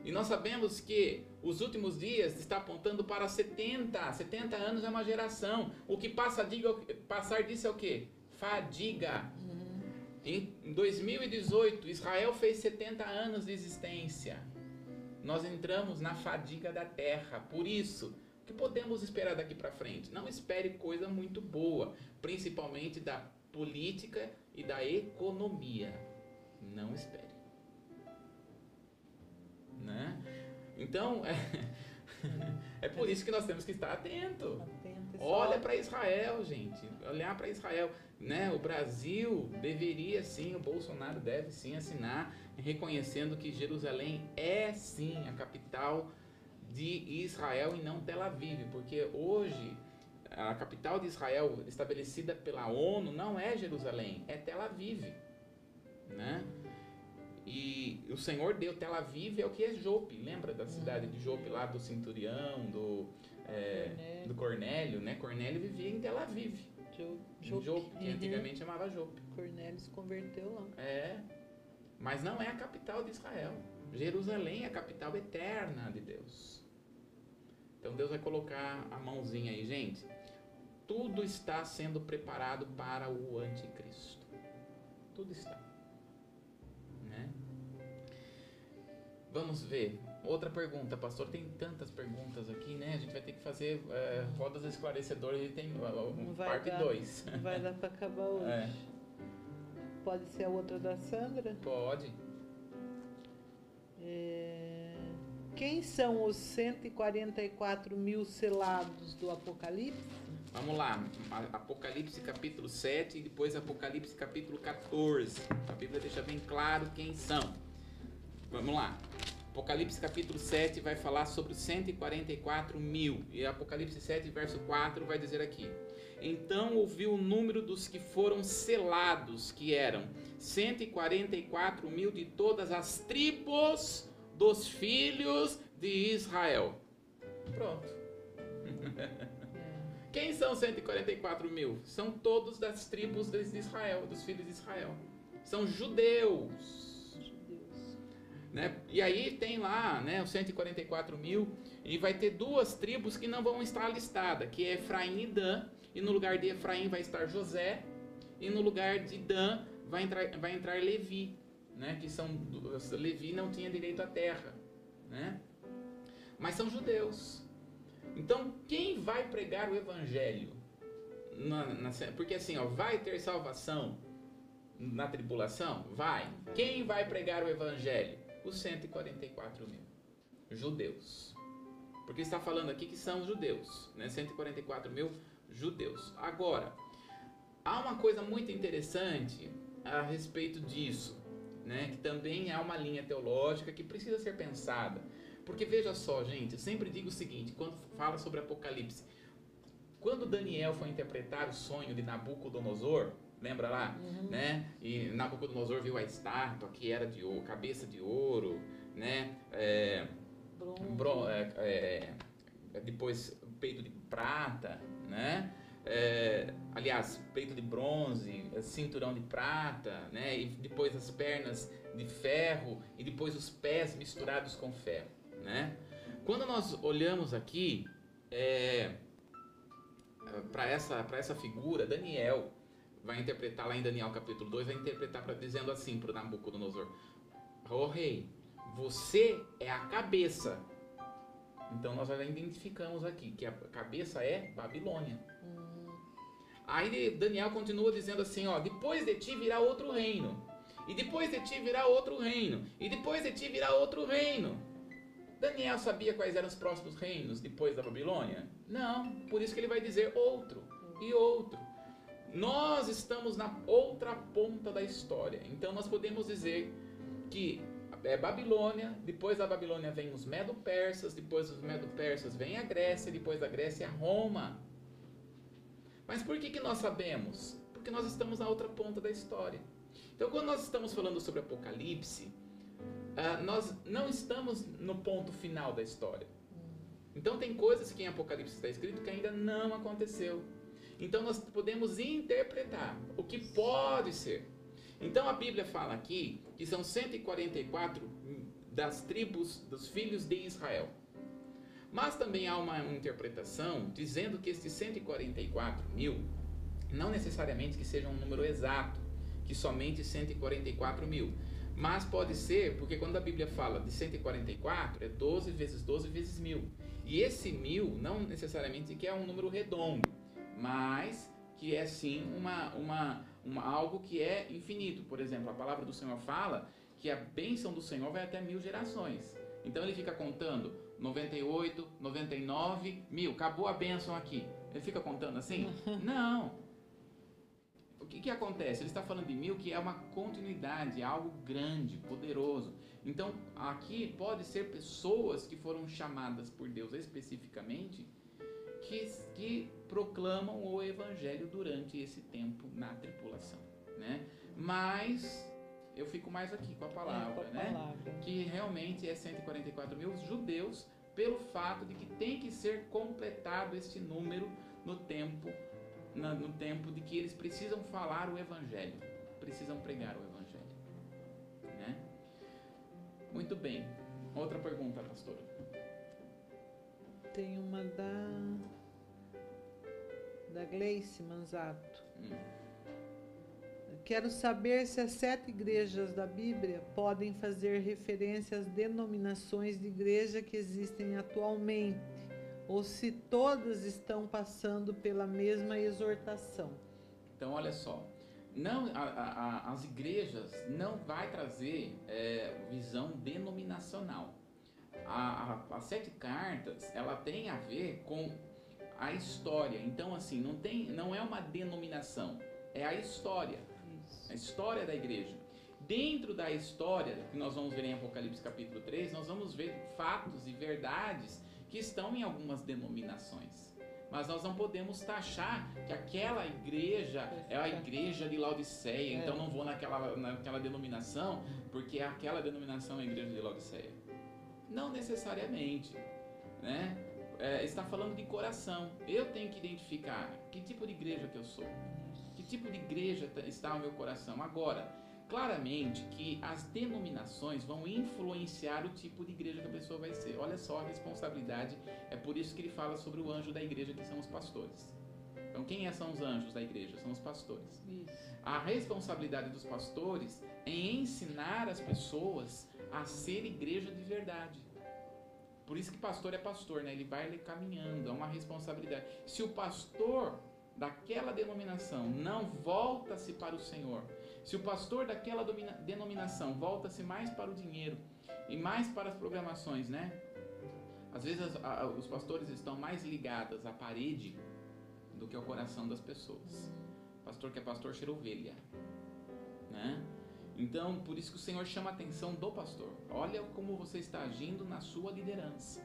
E nós sabemos que os últimos dias está apontando para 70. 70 anos é uma geração. O que passa, diga, passar disso é o quê? Fadiga. Em 2018, Israel fez 70 anos de existência. Nós entramos na fadiga da terra. Por isso, que podemos esperar daqui para frente? Não espere coisa muito boa, principalmente da política e da economia. Não espere. Né? Então, é, é por isso que nós temos que estar atento. Só- Olha para Israel, gente. Olhar para Israel, né? O Brasil deveria sim, o Bolsonaro deve sim assinar reconhecendo que Jerusalém é sim a capital de Israel e não Tel Aviv, porque hoje a capital de Israel estabelecida pela ONU não é Jerusalém, é Tel Aviv, né? E o Senhor deu Tel Aviv é o que é Jope, lembra da cidade de Jope lá do Centurião, do é, Cornélio. do Cornélio, né? Cornélio vivia em Tel Aviv, Jope. Jope, que Uhum. antigamente chamava Jope. Cornélio se converteu lá. É, mas não é a capital de Israel. Jerusalém é a capital eterna de Deus. Então Deus vai colocar a mãozinha aí, gente. Tudo está sendo preparado para o anticristo. Tudo está. Né? Vamos ver. Outra pergunta, pastor. Tem tantas perguntas aqui, né? A gente vai ter que fazer é, rodas esclarecedoras e tem uh, parte dar. 2. Não vai dar para acabar hoje. É. Pode ser a outra da Sandra? Pode. É, Quem são os 144 mil selados do Apocalipse? Vamos lá, Apocalipse capítulo 7 e depois Apocalipse capítulo 14. A Bíblia deixa bem claro quem são. Vamos lá. Apocalipse capítulo 7 vai falar sobre os 144 mil. E Apocalipse 7, verso 4 vai dizer aqui: Então ouviu o número dos que foram selados, que eram 144 mil de todas as tribos dos filhos de Israel. Pronto. Quem são 144 mil? São todos das tribos de Israel, dos filhos de Israel. São judeus. Judeus. Né? E aí tem lá né, os 144 mil, e vai ter duas tribos que não vão estar listadas, que é Efraim e Dan, e no lugar de Efraim vai estar José, e no lugar de Dan vai entrar, vai entrar Levi, né, que são Levi não tinha direito à terra, né? Mas são judeus. Então, quem vai pregar o evangelho? Na- na- porque assim, ó, vai ter salvação na tribulação? Vai. Quem vai pregar o evangelho? Os 144 mil judeus. Porque está falando aqui que são judeus, né? 144 mil judeus. Agora, há uma coisa muito interessante a respeito disso, né? Que também é uma linha teológica que precisa ser pensada. Porque veja só, gente, eu sempre digo o seguinte, quando fala sobre Apocalipse, quando Daniel foi interpretar o sonho de Nabucodonosor, lembra lá, né? E Nabucodonosor viu a estátua que era de ouro, cabeça de ouro, né? É, bron- é, é, é, depois peito de prata, né? É, aliás, peito de bronze, é, cinturão de prata, né? E depois as pernas de ferro e depois os pés misturados com ferro, né? Quando nós olhamos aqui é, para essa para essa figura, Daniel vai interpretar lá em Daniel capítulo 2, vai interpretar pra, dizendo assim para o Nabucodonosor: Ó oh, rei, você é a cabeça. Então nós já identificamos aqui que a cabeça é Babilônia. Aí Daniel continua dizendo assim, ó, depois de ti virá outro reino. E depois de ti virá outro reino. E depois de ti virá outro reino. Daniel sabia quais eram os próximos reinos depois da Babilônia? Não, por isso que ele vai dizer outro e outro. Nós estamos na outra ponta da história. Então nós podemos dizer que é Babilônia, depois da Babilônia vem os Medo-Persas, depois dos Medo-Persas vem a Grécia, depois da Grécia Roma. Mas por que, que nós sabemos? Porque nós estamos na outra ponta da história. Então quando nós estamos falando sobre Apocalipse, uh, nós não estamos no ponto final da história. Então tem coisas que em Apocalipse está escrito que ainda não aconteceu. Então nós podemos interpretar o que pode ser. Então a Bíblia fala aqui que são 144 das tribos dos filhos de Israel. Mas também há uma interpretação dizendo que esses 144 mil não necessariamente que seja um número exato, que somente 144 mil. Mas pode ser, porque quando a Bíblia fala de 144, é 12 vezes 12 vezes mil. E esse mil não necessariamente que é um número redondo, mas que é sim uma, uma, uma, algo que é infinito. Por exemplo, a palavra do Senhor fala que a bênção do Senhor vai até mil gerações. Então ele fica contando 98, 99, mil. Acabou a bênção aqui. Ele fica contando assim? Não. O que, que acontece? Ele está falando de mil que é uma continuidade, algo grande, poderoso. Então aqui pode ser pessoas que foram chamadas por Deus especificamente que, que proclamam o evangelho durante esse tempo na tripulação, né? Mas eu fico mais aqui com a palavra, é, com a né? Palavra. Que realmente é 144 mil judeus pelo fato de que tem que ser completado este número no tempo na, no tempo de que eles precisam falar o evangelho, precisam pregar o evangelho, né? Muito bem. Outra pergunta, pastora. Tem uma da da Gleice Manzato. Hum. Quero saber se as sete igrejas da Bíblia podem fazer referência às denominações de igreja que existem atualmente, ou se todas estão passando pela mesma exortação. Então, olha só, não, a, a, as igrejas não vai trazer é, visão denominacional. A, as sete cartas, ela tem a ver com a história. Então, assim, não, tem, não é uma denominação, é a história. A história da igreja. Dentro da história que nós vamos ver em Apocalipse capítulo 3, nós vamos ver fatos e verdades que estão em algumas denominações. Mas nós não podemos taxar que aquela igreja é a igreja de Laodiceia, então não vou naquela, naquela denominação, porque aquela denominação é a igreja de Laodiceia. Não necessariamente, né? é, está falando de coração. Eu tenho que identificar que tipo de igreja que eu sou. Tipo de igreja está o meu coração. Agora, claramente que as denominações vão influenciar o tipo de igreja que a pessoa vai ser. Olha só a responsabilidade. É por isso que ele fala sobre o anjo da igreja, que são os pastores. Então, quem é, são os anjos da igreja? São os pastores. Isso. A responsabilidade dos pastores é ensinar as pessoas a ser igreja de verdade. Por isso que pastor é pastor, né? Ele vai ali caminhando, é uma responsabilidade. Se o pastor daquela denominação não volta-se para o Senhor, se o pastor daquela denominação volta-se mais para o dinheiro e mais para as programações, né? Às vezes os pastores estão mais ligados à parede do que ao coração das pessoas. Pastor que é pastor cheira ovelha, né? Então, por isso que o Senhor chama a atenção do pastor. Olha como você está agindo na sua liderança.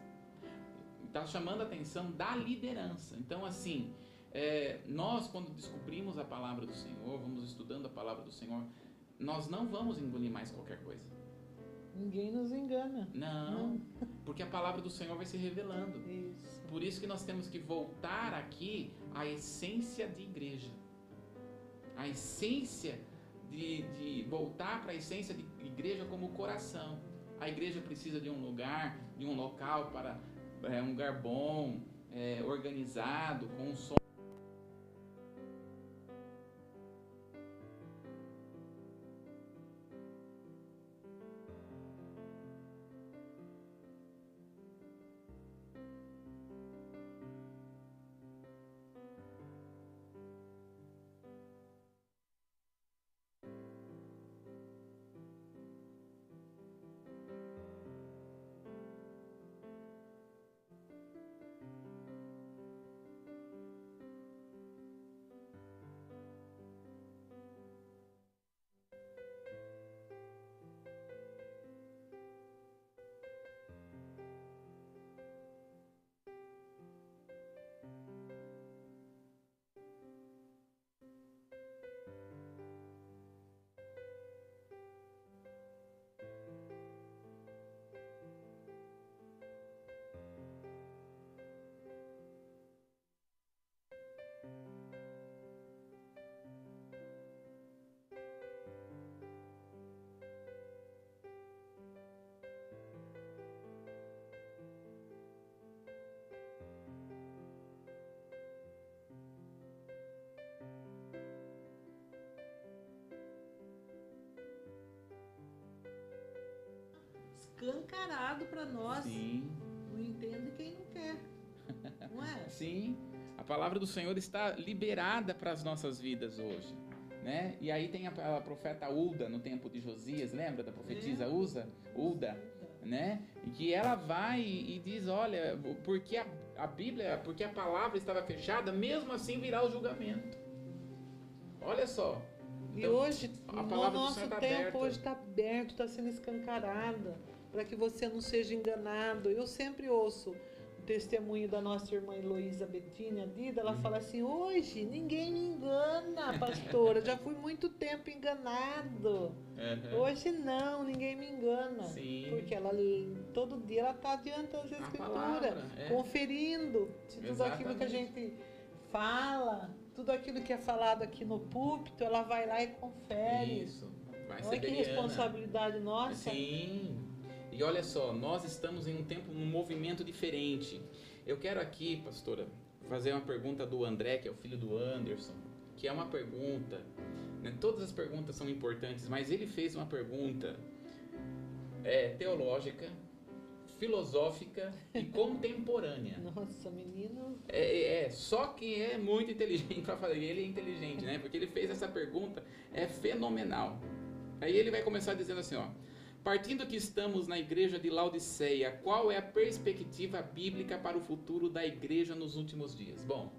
Está chamando a atenção da liderança. Então, assim, é, nós, quando descobrimos a palavra do Senhor, vamos estudando a palavra do Senhor, nós não vamos engolir mais qualquer coisa. Ninguém nos engana. Não, não, porque a palavra do Senhor vai se revelando. Isso. Por isso que nós temos que voltar aqui à essência de igreja. A essência de, de voltar para a essência de igreja como coração. A igreja precisa de um lugar, de um local para é, um lugar bom, é, organizado, com um som escancarado para nós. Sim. Não entende quem não quer. Não é? Sim. A palavra do Senhor está liberada para as nossas vidas hoje. Né? E aí tem a, a profeta Ulda no tempo de Josias, lembra da profetisa Usa? Ulda, né? E que ela vai e, e diz, olha, porque a, a Bíblia, porque a palavra estava fechada, mesmo assim virá o julgamento. Olha só. E Então, hoje, a no palavra do nosso tá tempo, aberta. hoje está aberto, está sendo escancarada, para que você não seja enganado. Eu sempre ouço o testemunho da nossa irmã Heloísa Bettina Dida, Uhum. ela fala assim, hoje ninguém me engana, pastora, já fui muito tempo enganado. Aham. Hoje não, ninguém me engana. Sim. Porque ela todo dia ela está adiantando as escrituras, é. conferindo se tudo aquilo que a Exatamente. gente fala, tudo aquilo que é falado aqui no púlpito, ela vai lá e confere. Isso. Vai Olha que responsabilidade nossa. Sim. E olha só, nós estamos em um tempo, num movimento diferente. Eu quero aqui, pastora, fazer uma pergunta do André, que é o filho do Anderson, que é uma pergunta. né, Todas as perguntas são importantes, mas ele fez uma pergunta é, teológica, filosófica e contemporânea. Nossa, menino. É, é, é, só que é muito inteligente para fazer. Ele é inteligente, né? Porque ele fez essa pergunta, é fenomenal. Aí ele vai começar dizendo assim, ó. Partindo que estamos na igreja de Laodiceia, qual é a perspectiva bíblica para o futuro da igreja nos últimos dias? Bom,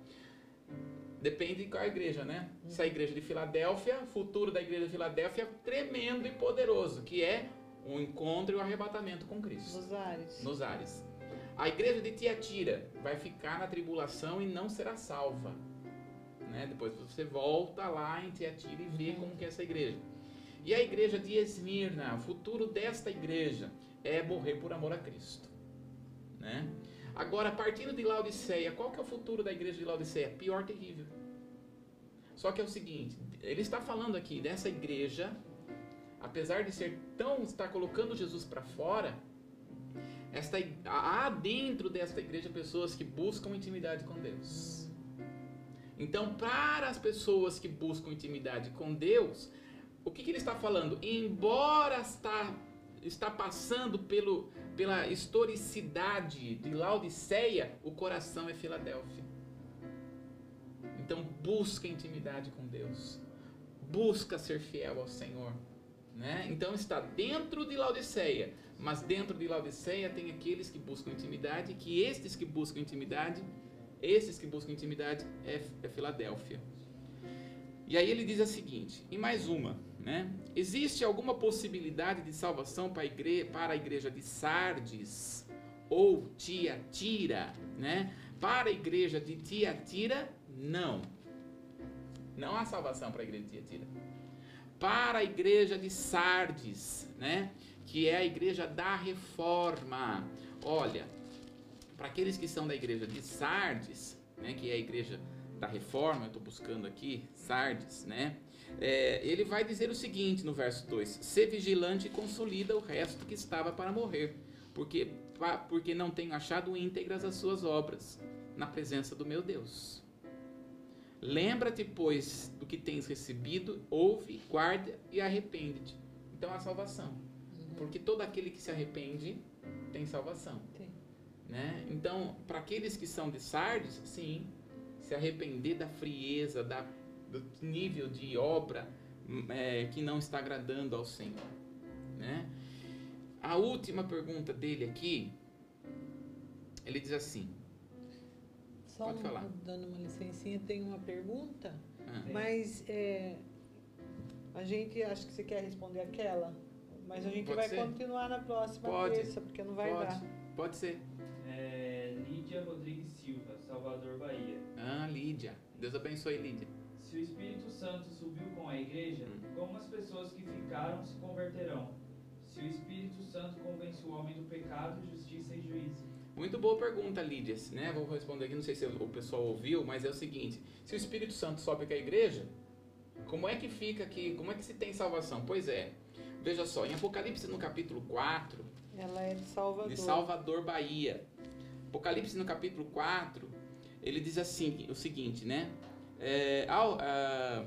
depende de qual igreja, né? Se a igreja de Filadélfia, o futuro da igreja de Filadélfia é tremendo e poderoso, que é o encontro e o arrebatamento com Cristo Nos ares. nos ares. A igreja de Tiatira vai ficar na tribulação e não será salva. Né? Depois você volta lá em Tiatira e vê como que é essa igreja. E a igreja de Esmirna, o futuro desta igreja é morrer por amor a Cristo. Né? Agora, partindo de Laodiceia, qual que é o futuro da igreja de Laodiceia? Pior, terrível. Só que é o seguinte, ele está falando aqui dessa igreja, apesar de ser tão, está colocando Jesus para fora, esta, há dentro desta igreja pessoas que buscam intimidade com Deus. Então, para as pessoas que buscam intimidade com Deus, o que, que ele está falando? Embora está, está passando pelo, pela historicidade de Laodiceia, o coração é Filadélfia. Então, busca intimidade com Deus. Busca ser fiel ao Senhor. Né? Então está dentro de Laodiceia, mas dentro de Laodiceia tem aqueles que buscam intimidade, que estes que buscam intimidade, esses que buscam intimidade é, é Filadélfia. E aí ele diz a seguinte, e mais uma, né? Existe alguma possibilidade de salvação para a igreja, para a igreja de Sardes ou Tiatira, né? Para a igreja de Tiatira, não. Não há salvação para a igreja de Tiatira para a igreja de Sardes, né? Que é a igreja da reforma. Olha, para aqueles que são da igreja de Sardes, né? Que é a igreja da reforma, eu estou buscando aqui, Sardes, né? É, ele vai dizer o seguinte no verso 2: Ser vigilante e consolida o resto que estava para morrer, porque, porque não tenho achado íntegras as suas obras na presença do meu Deus. Lembra-te, pois, do que tens recebido, ouve, guarda e arrepende-te. Então a salvação. Porque todo aquele que se arrepende tem salvação. Tem. Né? Então, para aqueles que são de Sardes, sim, se arrepender da frieza, da, do nível de obra hum, é, que não está agradando ao Senhor. Né? A última pergunta dele aqui, ele diz assim: Só Pode falar. dando uma licencinha, tem uma pergunta, ah, mas é, a gente, acho que você quer responder aquela, mas a gente Pode vai ser. continuar na próxima Pode. terça, porque não vai pode, dar. pode ser. É, Lídia Rodrigues Silva, Salvador, Bahia. Ah, Lídia. Deus abençoe, Lídia. Se o Espírito Santo subiu com a igreja, Hum. como as pessoas que ficaram se converterão? Se o Espírito Santo convence o homem do pecado, justiça e juízo. Muito boa pergunta, Lídia. Né? Vou responder aqui, não sei se o pessoal ouviu, mas é o seguinte: se o Espírito Santo sobe com a igreja, como é que fica aqui? Como é que se tem salvação? Pois é. Veja só, em Apocalipse no capítulo 4, Ela é de Salvador. de Salvador, Bahia. Apocalipse no capítulo 4, ele diz assim, o seguinte, né? É, ao, ah,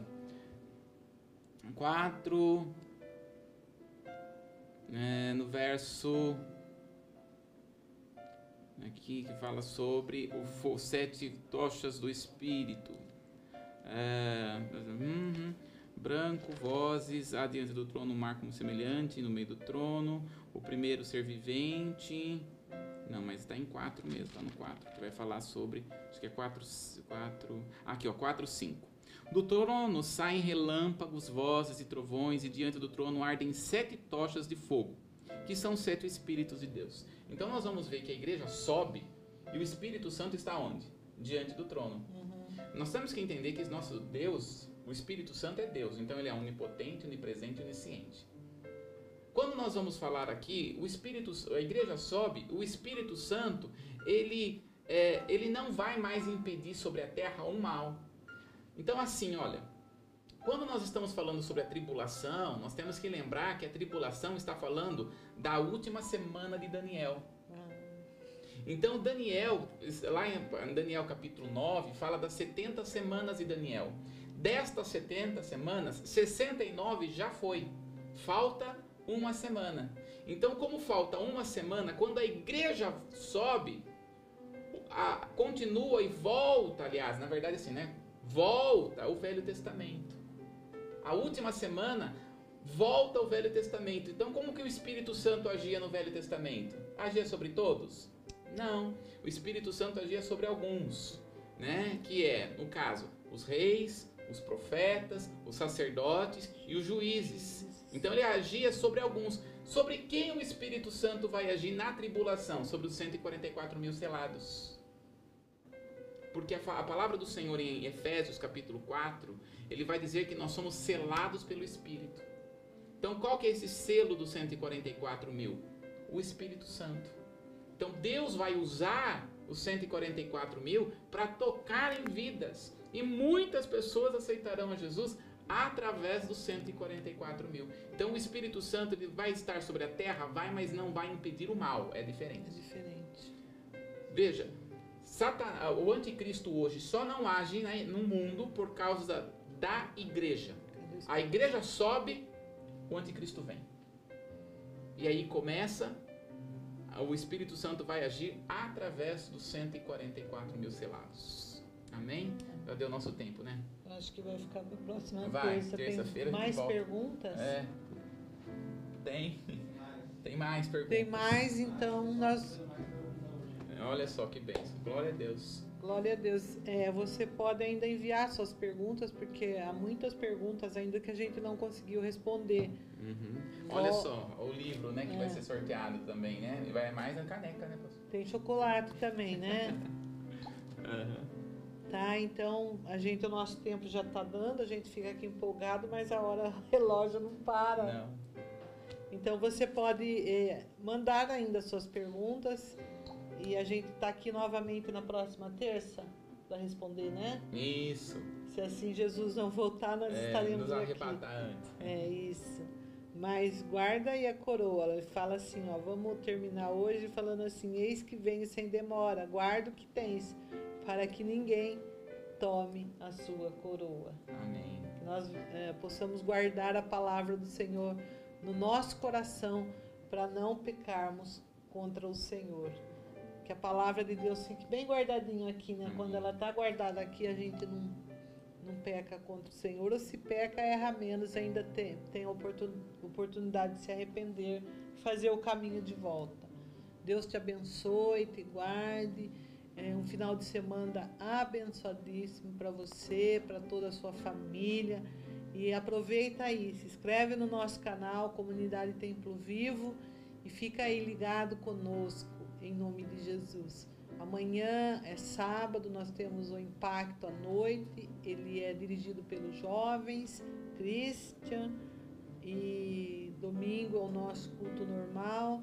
4... é, no verso aqui que fala sobre os sete tochas do Espírito. É, uhum, branco, vozes, há diante do trono um mar como semelhante, no meio do trono, o primeiro ser vivente. Não, mas está em 4 mesmo, está no 4, que vai falar sobre, acho que é 4, 4, aqui ó, 4, 5. Do trono saem relâmpagos, vozes e trovões, e diante do trono ardem sete tochas de fogo, que são sete Espíritos de Deus. Então nós vamos ver que a igreja sobe e o Espírito Santo está onde? Diante do trono. Uhum. Nós temos que entender que nosso Deus, o Espírito Santo é Deus, então ele é onipotente, onipresente e onisciente. Quando nós vamos falar aqui, o Espírito, a igreja sobe, o Espírito Santo, ele, é, ele não vai mais impedir sobre a terra o mal. Então assim, olha, quando nós estamos falando sobre a tribulação, nós temos que lembrar que a tribulação está falando da última semana de Daniel. Então, Daniel, lá em Daniel capítulo 9, fala das 70 semanas de Daniel. Destas 70 semanas, 69 já foi. Falta uma semana. Então, como falta uma semana, quando a igreja sobe, a, continua e volta, aliás, na verdade assim, né? Volta o Velho Testamento a última semana, volta ao Velho Testamento. Então, como que o Espírito Santo agia no Velho Testamento? Agia sobre todos? Não. O Espírito Santo agia sobre alguns, né? Que é, no caso, os reis, os profetas, os sacerdotes e os juízes. Então ele agia sobre alguns. Sobre quem o Espírito Santo vai agir na tribulação? Sobre os 144 mil selados. Porque a, a palavra do Senhor em Efésios capítulo 4 ele vai dizer que nós somos selados pelo Espírito. Então, qual que é esse selo dos 144 mil? O Espírito Santo. Então, Deus vai usar os 144 mil para tocar em vidas. E muitas pessoas aceitarão a Jesus através dos 144 mil. Então, o Espírito Santo ele vai estar sobre a terra, vai, mas não vai impedir o mal. É diferente. É diferente. Veja, Satan, o anticristo hoje só não age no mundo por causa da igreja. A igreja sobe, o anticristo vem. E aí começa, o Espírito Santo vai agir através dos 144 mil selados. Amém? Já deu nosso tempo, né? Acho que vai ficar para a próxima vai, terça. Terça-feira mais perguntas? É. Tem. Tem mais perguntas. Tem mais, então nós. Olha só que bênção. Glória a Deus. Glória a Deus. É, você pode ainda enviar suas perguntas, porque há muitas perguntas ainda que a gente não conseguiu responder. Uhum. Olha só, o livro, né, que é. vai ser sorteado também, né? Vai mais na caneca, né, pastor? Tem chocolate também, né? uhum. Tá, então a gente, o nosso tempo já está dando, a gente fica aqui empolgado, mas a hora, o relógio não para. Não. Então você pode é, mandar ainda suas perguntas e a gente está aqui novamente na próxima terça para responder, né? Isso. Se assim Jesus não voltar, nós é, estaremos nos aqui. antes. É isso. Mas guarda aí a coroa. Ele fala assim, ó, vamos terminar hoje falando assim: Eis que venho sem demora, guarda o que tens, para que ninguém tome a sua coroa. Amém. Que nós é, possamos guardar a palavra do Senhor no nosso coração para não pecarmos contra o Senhor que a palavra de Deus fique bem guardadinho aqui, né? Quando ela está guardada aqui, a gente não, não peca contra o Senhor, ou se peca, erra menos, ainda tem, tem a oportunidade de se arrepender, fazer o caminho de volta. Deus te abençoe, te guarde. É um final de semana abençoadíssimo para você, para toda a sua família. E aproveita aí, se inscreve no nosso canal, Comunidade Templo Vivo, e fica aí ligado conosco em nome de Jesus. Amanhã é sábado, nós temos o impacto à noite. Ele é dirigido pelos jovens, Christian, e domingo é o nosso culto normal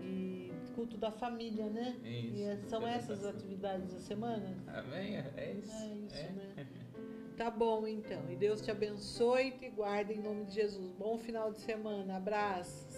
e culto da família, né? Isso, e é, são essas as atividades da semana? Amém, é isso. É isso, é. né? Tá bom então. E Deus te abençoe e te guarde em nome de Jesus. Bom final de semana. Abraços.